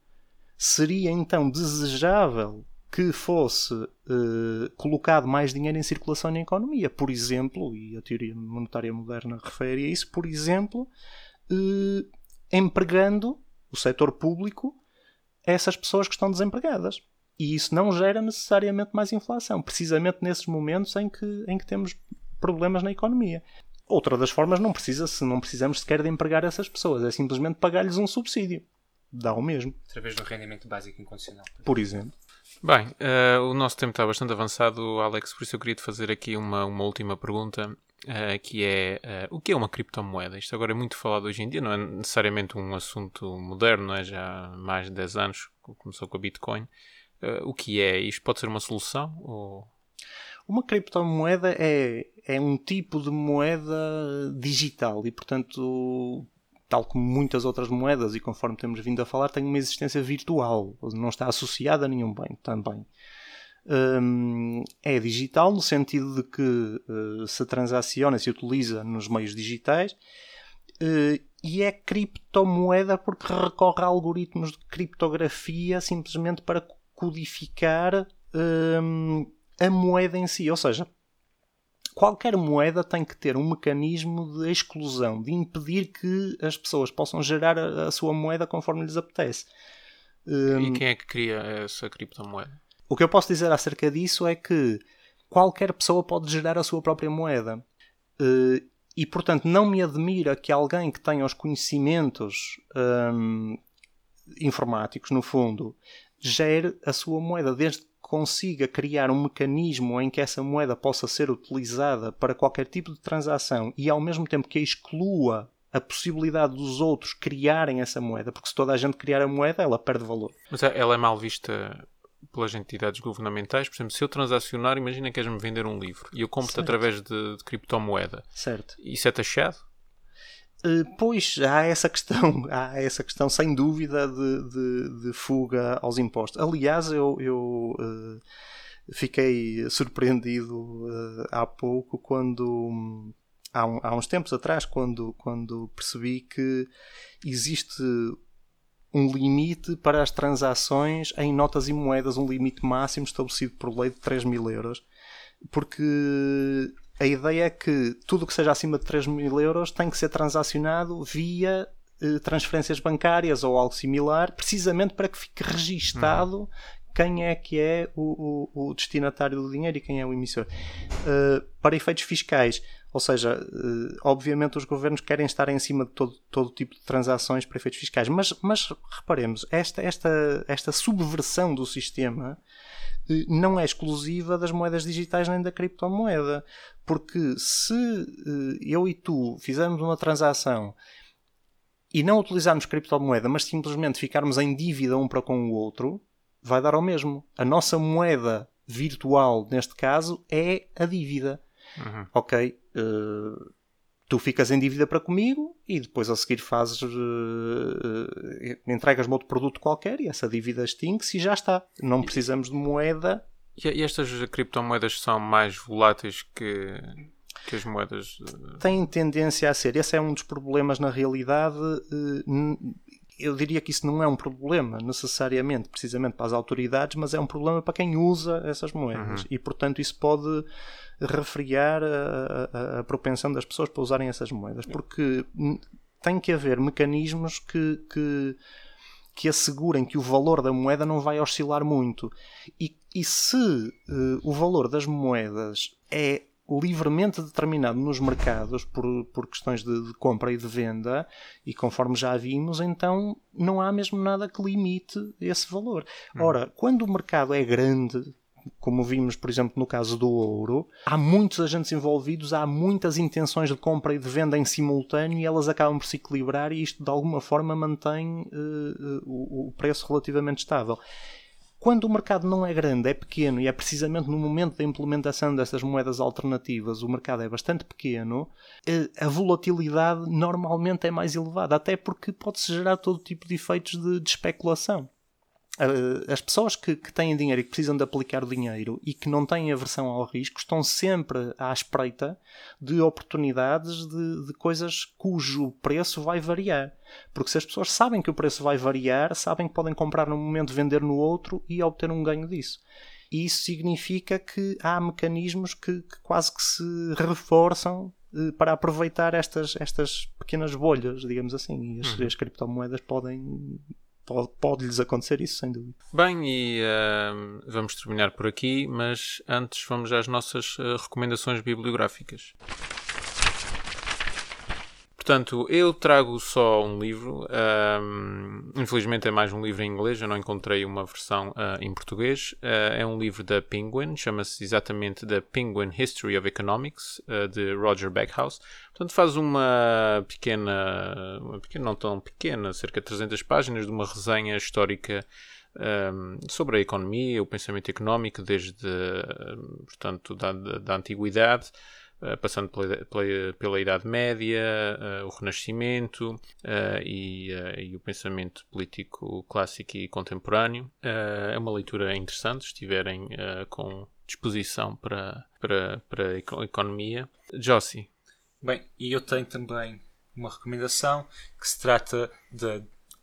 seria então desejável que fosse uh, colocado mais dinheiro em circulação na economia. Por exemplo, e a teoria monetária moderna refere a isso, por exemplo, uh, empregando o setor público essas pessoas que estão desempregadas. E isso não gera necessariamente mais inflação, precisamente nesses momentos em que, em que temos problemas na economia. Outra das formas não precisa, se não precisamos sequer de empregar essas pessoas, é simplesmente pagar-lhes um subsídio dá o mesmo. Através do rendimento básico incondicional. Por exemplo. Bem, uh, o nosso tempo está bastante avançado, Alex, por isso eu queria te fazer aqui uma, uma última pergunta, uh, que é uh, o que é uma criptomoeda? Isto agora é muito falado hoje em dia, não é necessariamente um assunto moderno, não é? já há mais de 10 anos, começou com a Bitcoin. o que é? Isto pode ser uma solução? Ou... Uma criptomoeda é, é um tipo de moeda digital e, portanto, tal como muitas outras moedas, e conforme temos vindo a falar, tem uma existência virtual, não está associada a nenhum bem também. Um, é digital no sentido de que uh, se transaciona, se utiliza nos meios digitais uh, e é criptomoeda porque recorre a algoritmos de criptografia simplesmente para codificar um, a moeda em si, ou seja, qualquer moeda tem que ter um mecanismo de exclusão, de impedir que as pessoas possam gerar a, a sua moeda conforme lhes apetece. E quem é que cria essa criptomoeda? O que eu posso dizer acerca disso é que qualquer pessoa pode gerar a sua própria moeda. Uh, e, portanto, não me admira que alguém que tenha os conhecimentos um, informáticos, no fundo, gere a sua moeda, desde consiga criar um mecanismo em que essa moeda possa ser utilizada para qualquer tipo de transação e ao mesmo tempo que exclua a possibilidade dos outros criarem essa moeda, porque se toda a gente criar a moeda, ela perde valor. Mas ela é mal vista pelas entidades governamentais. Por exemplo, se eu transacionar, imagina que queres-me vender um livro e eu compro através de, de criptomoeda. Certo. Isso é taxado? Eh, pois há essa questão, *laughs* há essa questão sem dúvida de, de, de fuga aos impostos. Aliás, eu, eu uh, fiquei surpreendido uh, há pouco quando há, um, há, uns tempos atrás quando, quando percebi que existe um limite para as transações em notas e moedas, um limite máximo estabelecido por lei de 3 mil euros, porque a ideia é que tudo que seja acima de 3 mil euros tem que ser transacionado via eh, transferências bancárias ou algo similar, precisamente para que fique registado uhum. quem é que é o, o, o, destinatário do dinheiro e quem é o emissor. Uh, para efeitos fiscais, ou seja, uh, obviamente os governos querem estar em cima de todo, todo tipo de transações para efeitos fiscais, mas, mas reparemos, esta, esta, esta subversão do sistema não é exclusiva das moedas digitais nem da criptomoeda. Porque se eh, eu e tu fizermos uma transação e não utilizarmos criptomoeda, mas simplesmente ficarmos em dívida um para com o outro, vai dar ao mesmo. A nossa moeda virtual, neste caso, é a dívida. Uhum. Ok? Uh, tu ficas em dívida para comigo e depois a seguir fazes uh, uh, entregas-me outro produto qualquer e essa dívida extingue-se e já está. Não precisamos de moeda. E estas criptomoedas são mais voláteis que, que as moedas? Uh... Têm tendência a ser. Esse é um dos problemas na realidade. Eu diria que isso não é um problema necessariamente, precisamente para as autoridades, mas é um problema para quem usa essas moedas. Uhum. E, portanto, isso pode refriar a, a, a, propensão das pessoas para usarem essas moedas, porque tem que haver mecanismos que, que, que assegurem que o valor da moeda não vai oscilar muito. E, e se uh, o valor das moedas é livremente determinado nos mercados por, por questões de, de, compra e de venda, e conforme já vimos, então não há mesmo nada que limite esse valor. Hum. Ora, quando o mercado é grande, como vimos, por exemplo, no caso do ouro, há muitos agentes envolvidos, há muitas intenções de compra e de venda em simultâneo e elas acabam por se equilibrar e isto de alguma forma mantém uh, o, o preço relativamente estável. Quando o mercado não é grande, é pequeno e é precisamente no momento da implementação dessas moedas alternativas, o mercado é bastante pequeno, eh, a volatilidade normalmente é mais elevada, até porque pode-se gerar todo tipo de efeitos de, de especulação as pessoas que, que, têm dinheiro e que precisam de aplicar o dinheiro e que não têm aversão ao risco estão sempre à espreita de oportunidades de, de, coisas cujo preço vai variar. Porque se as pessoas sabem que o preço vai variar, sabem que podem comprar num momento, vender no outro e obter um ganho disso. E isso significa que há mecanismos que, que quase que se reforçam eh, para aproveitar estas, estas pequenas bolhas, digamos assim. E as, uhum. as criptomoedas podem pode-lhes acontecer isso, sem dúvida. Bem, e uh, vamos terminar por aqui, mas antes vamos às nossas uh, recomendações bibliográficas. Portanto, eu trago só um livro. Um, infelizmente é mais um livro em inglês, eu não encontrei uma versão uh, em português. Uh, é um livro da Penguin, chama-se exatamente The Penguin History of Economics, uh, de Roger Backhouse. Portanto, faz uma pequena, uma pequena, não tão pequena, cerca de 300 páginas, de uma resenha histórica um, sobre a economia, o pensamento económico, desde, portanto, da, da antiguidade. Eh, passando pela, pela, pela, Idade Média, uh, o Renascimento uh, e, e, o pensamento político clássico e contemporâneo. é uma leitura interessante, se estiverem com disposição para, para, para a economia. Jossi. Bem, e eu tenho também uma recomendação que se trata de,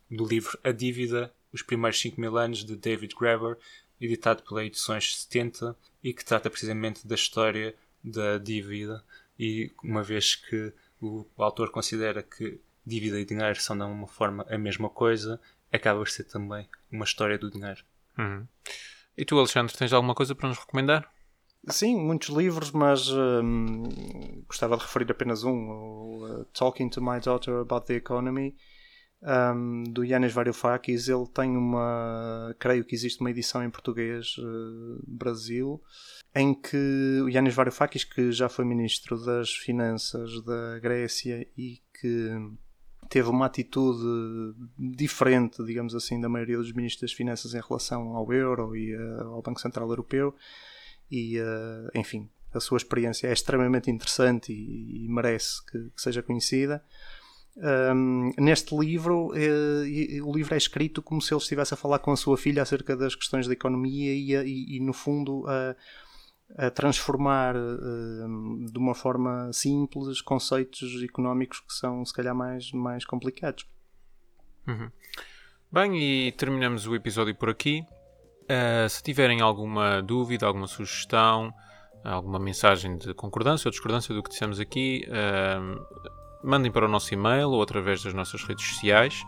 do livro A Dívida, os primeiros 5 mil anos, de David Graeber, editado pela Edições 70 e que trata precisamente da história da dívida e uma vez que o, autor considera que dívida e dinheiro são de uma forma a mesma coisa, acaba por ser também uma história do dinheiro. Uhum. E tu, Alexandre, tens alguma coisa para nos recomendar? Sim, muitos livros, mas hum, gostava de referir apenas um: o, uh, Talking to My Daughter About the Economy, um, do Yanis Varoufakis. Ele tem uma. Creio que existe uma edição em português uh, Brasil em que o Yanis Varoufakis, que já foi ministro das Finanças da Grécia e que teve uma atitude diferente, digamos assim, da maioria dos ministros das Finanças em relação ao euro e uh, ao Banco Central Europeu, e uh, enfim, a sua experiência é extremamente interessante e, merece que, seja conhecida. Neste livro, uh, o livro é escrito como se ele estivesse a falar com a sua filha acerca das questões da economia e no fundo, a, transformar uh, de uma forma simples conceitos económicos que são, se calhar, mais, mais complicados. Uhum. Bem, e terminamos o episódio por aqui. Uh, se tiverem alguma dúvida, alguma sugestão, alguma mensagem de concordância ou discordância do que dissemos aqui, uh, mandem para o nosso e-mail ou através das nossas redes sociais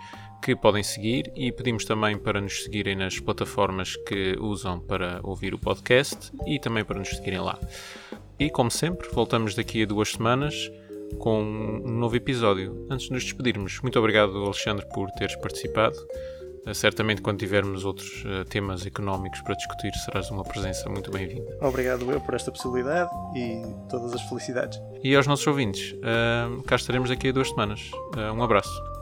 que podem seguir e pedimos também para nos seguirem nas plataformas que usam para ouvir o podcast e também para nos seguirem lá. E como sempre, voltamos daqui a duas semanas com um novo episódio. Antes de nos despedirmos, muito obrigado, Alexandre, por teres participado. Eh, certamente, quando tivermos outros uh, temas económicos para discutir, serás uma presença muito bem-vinda. Obrigado eu por esta possibilidade e todas as felicidades. E aos nossos ouvintes, uh, cá estaremos daqui a duas semanas. Um abraço.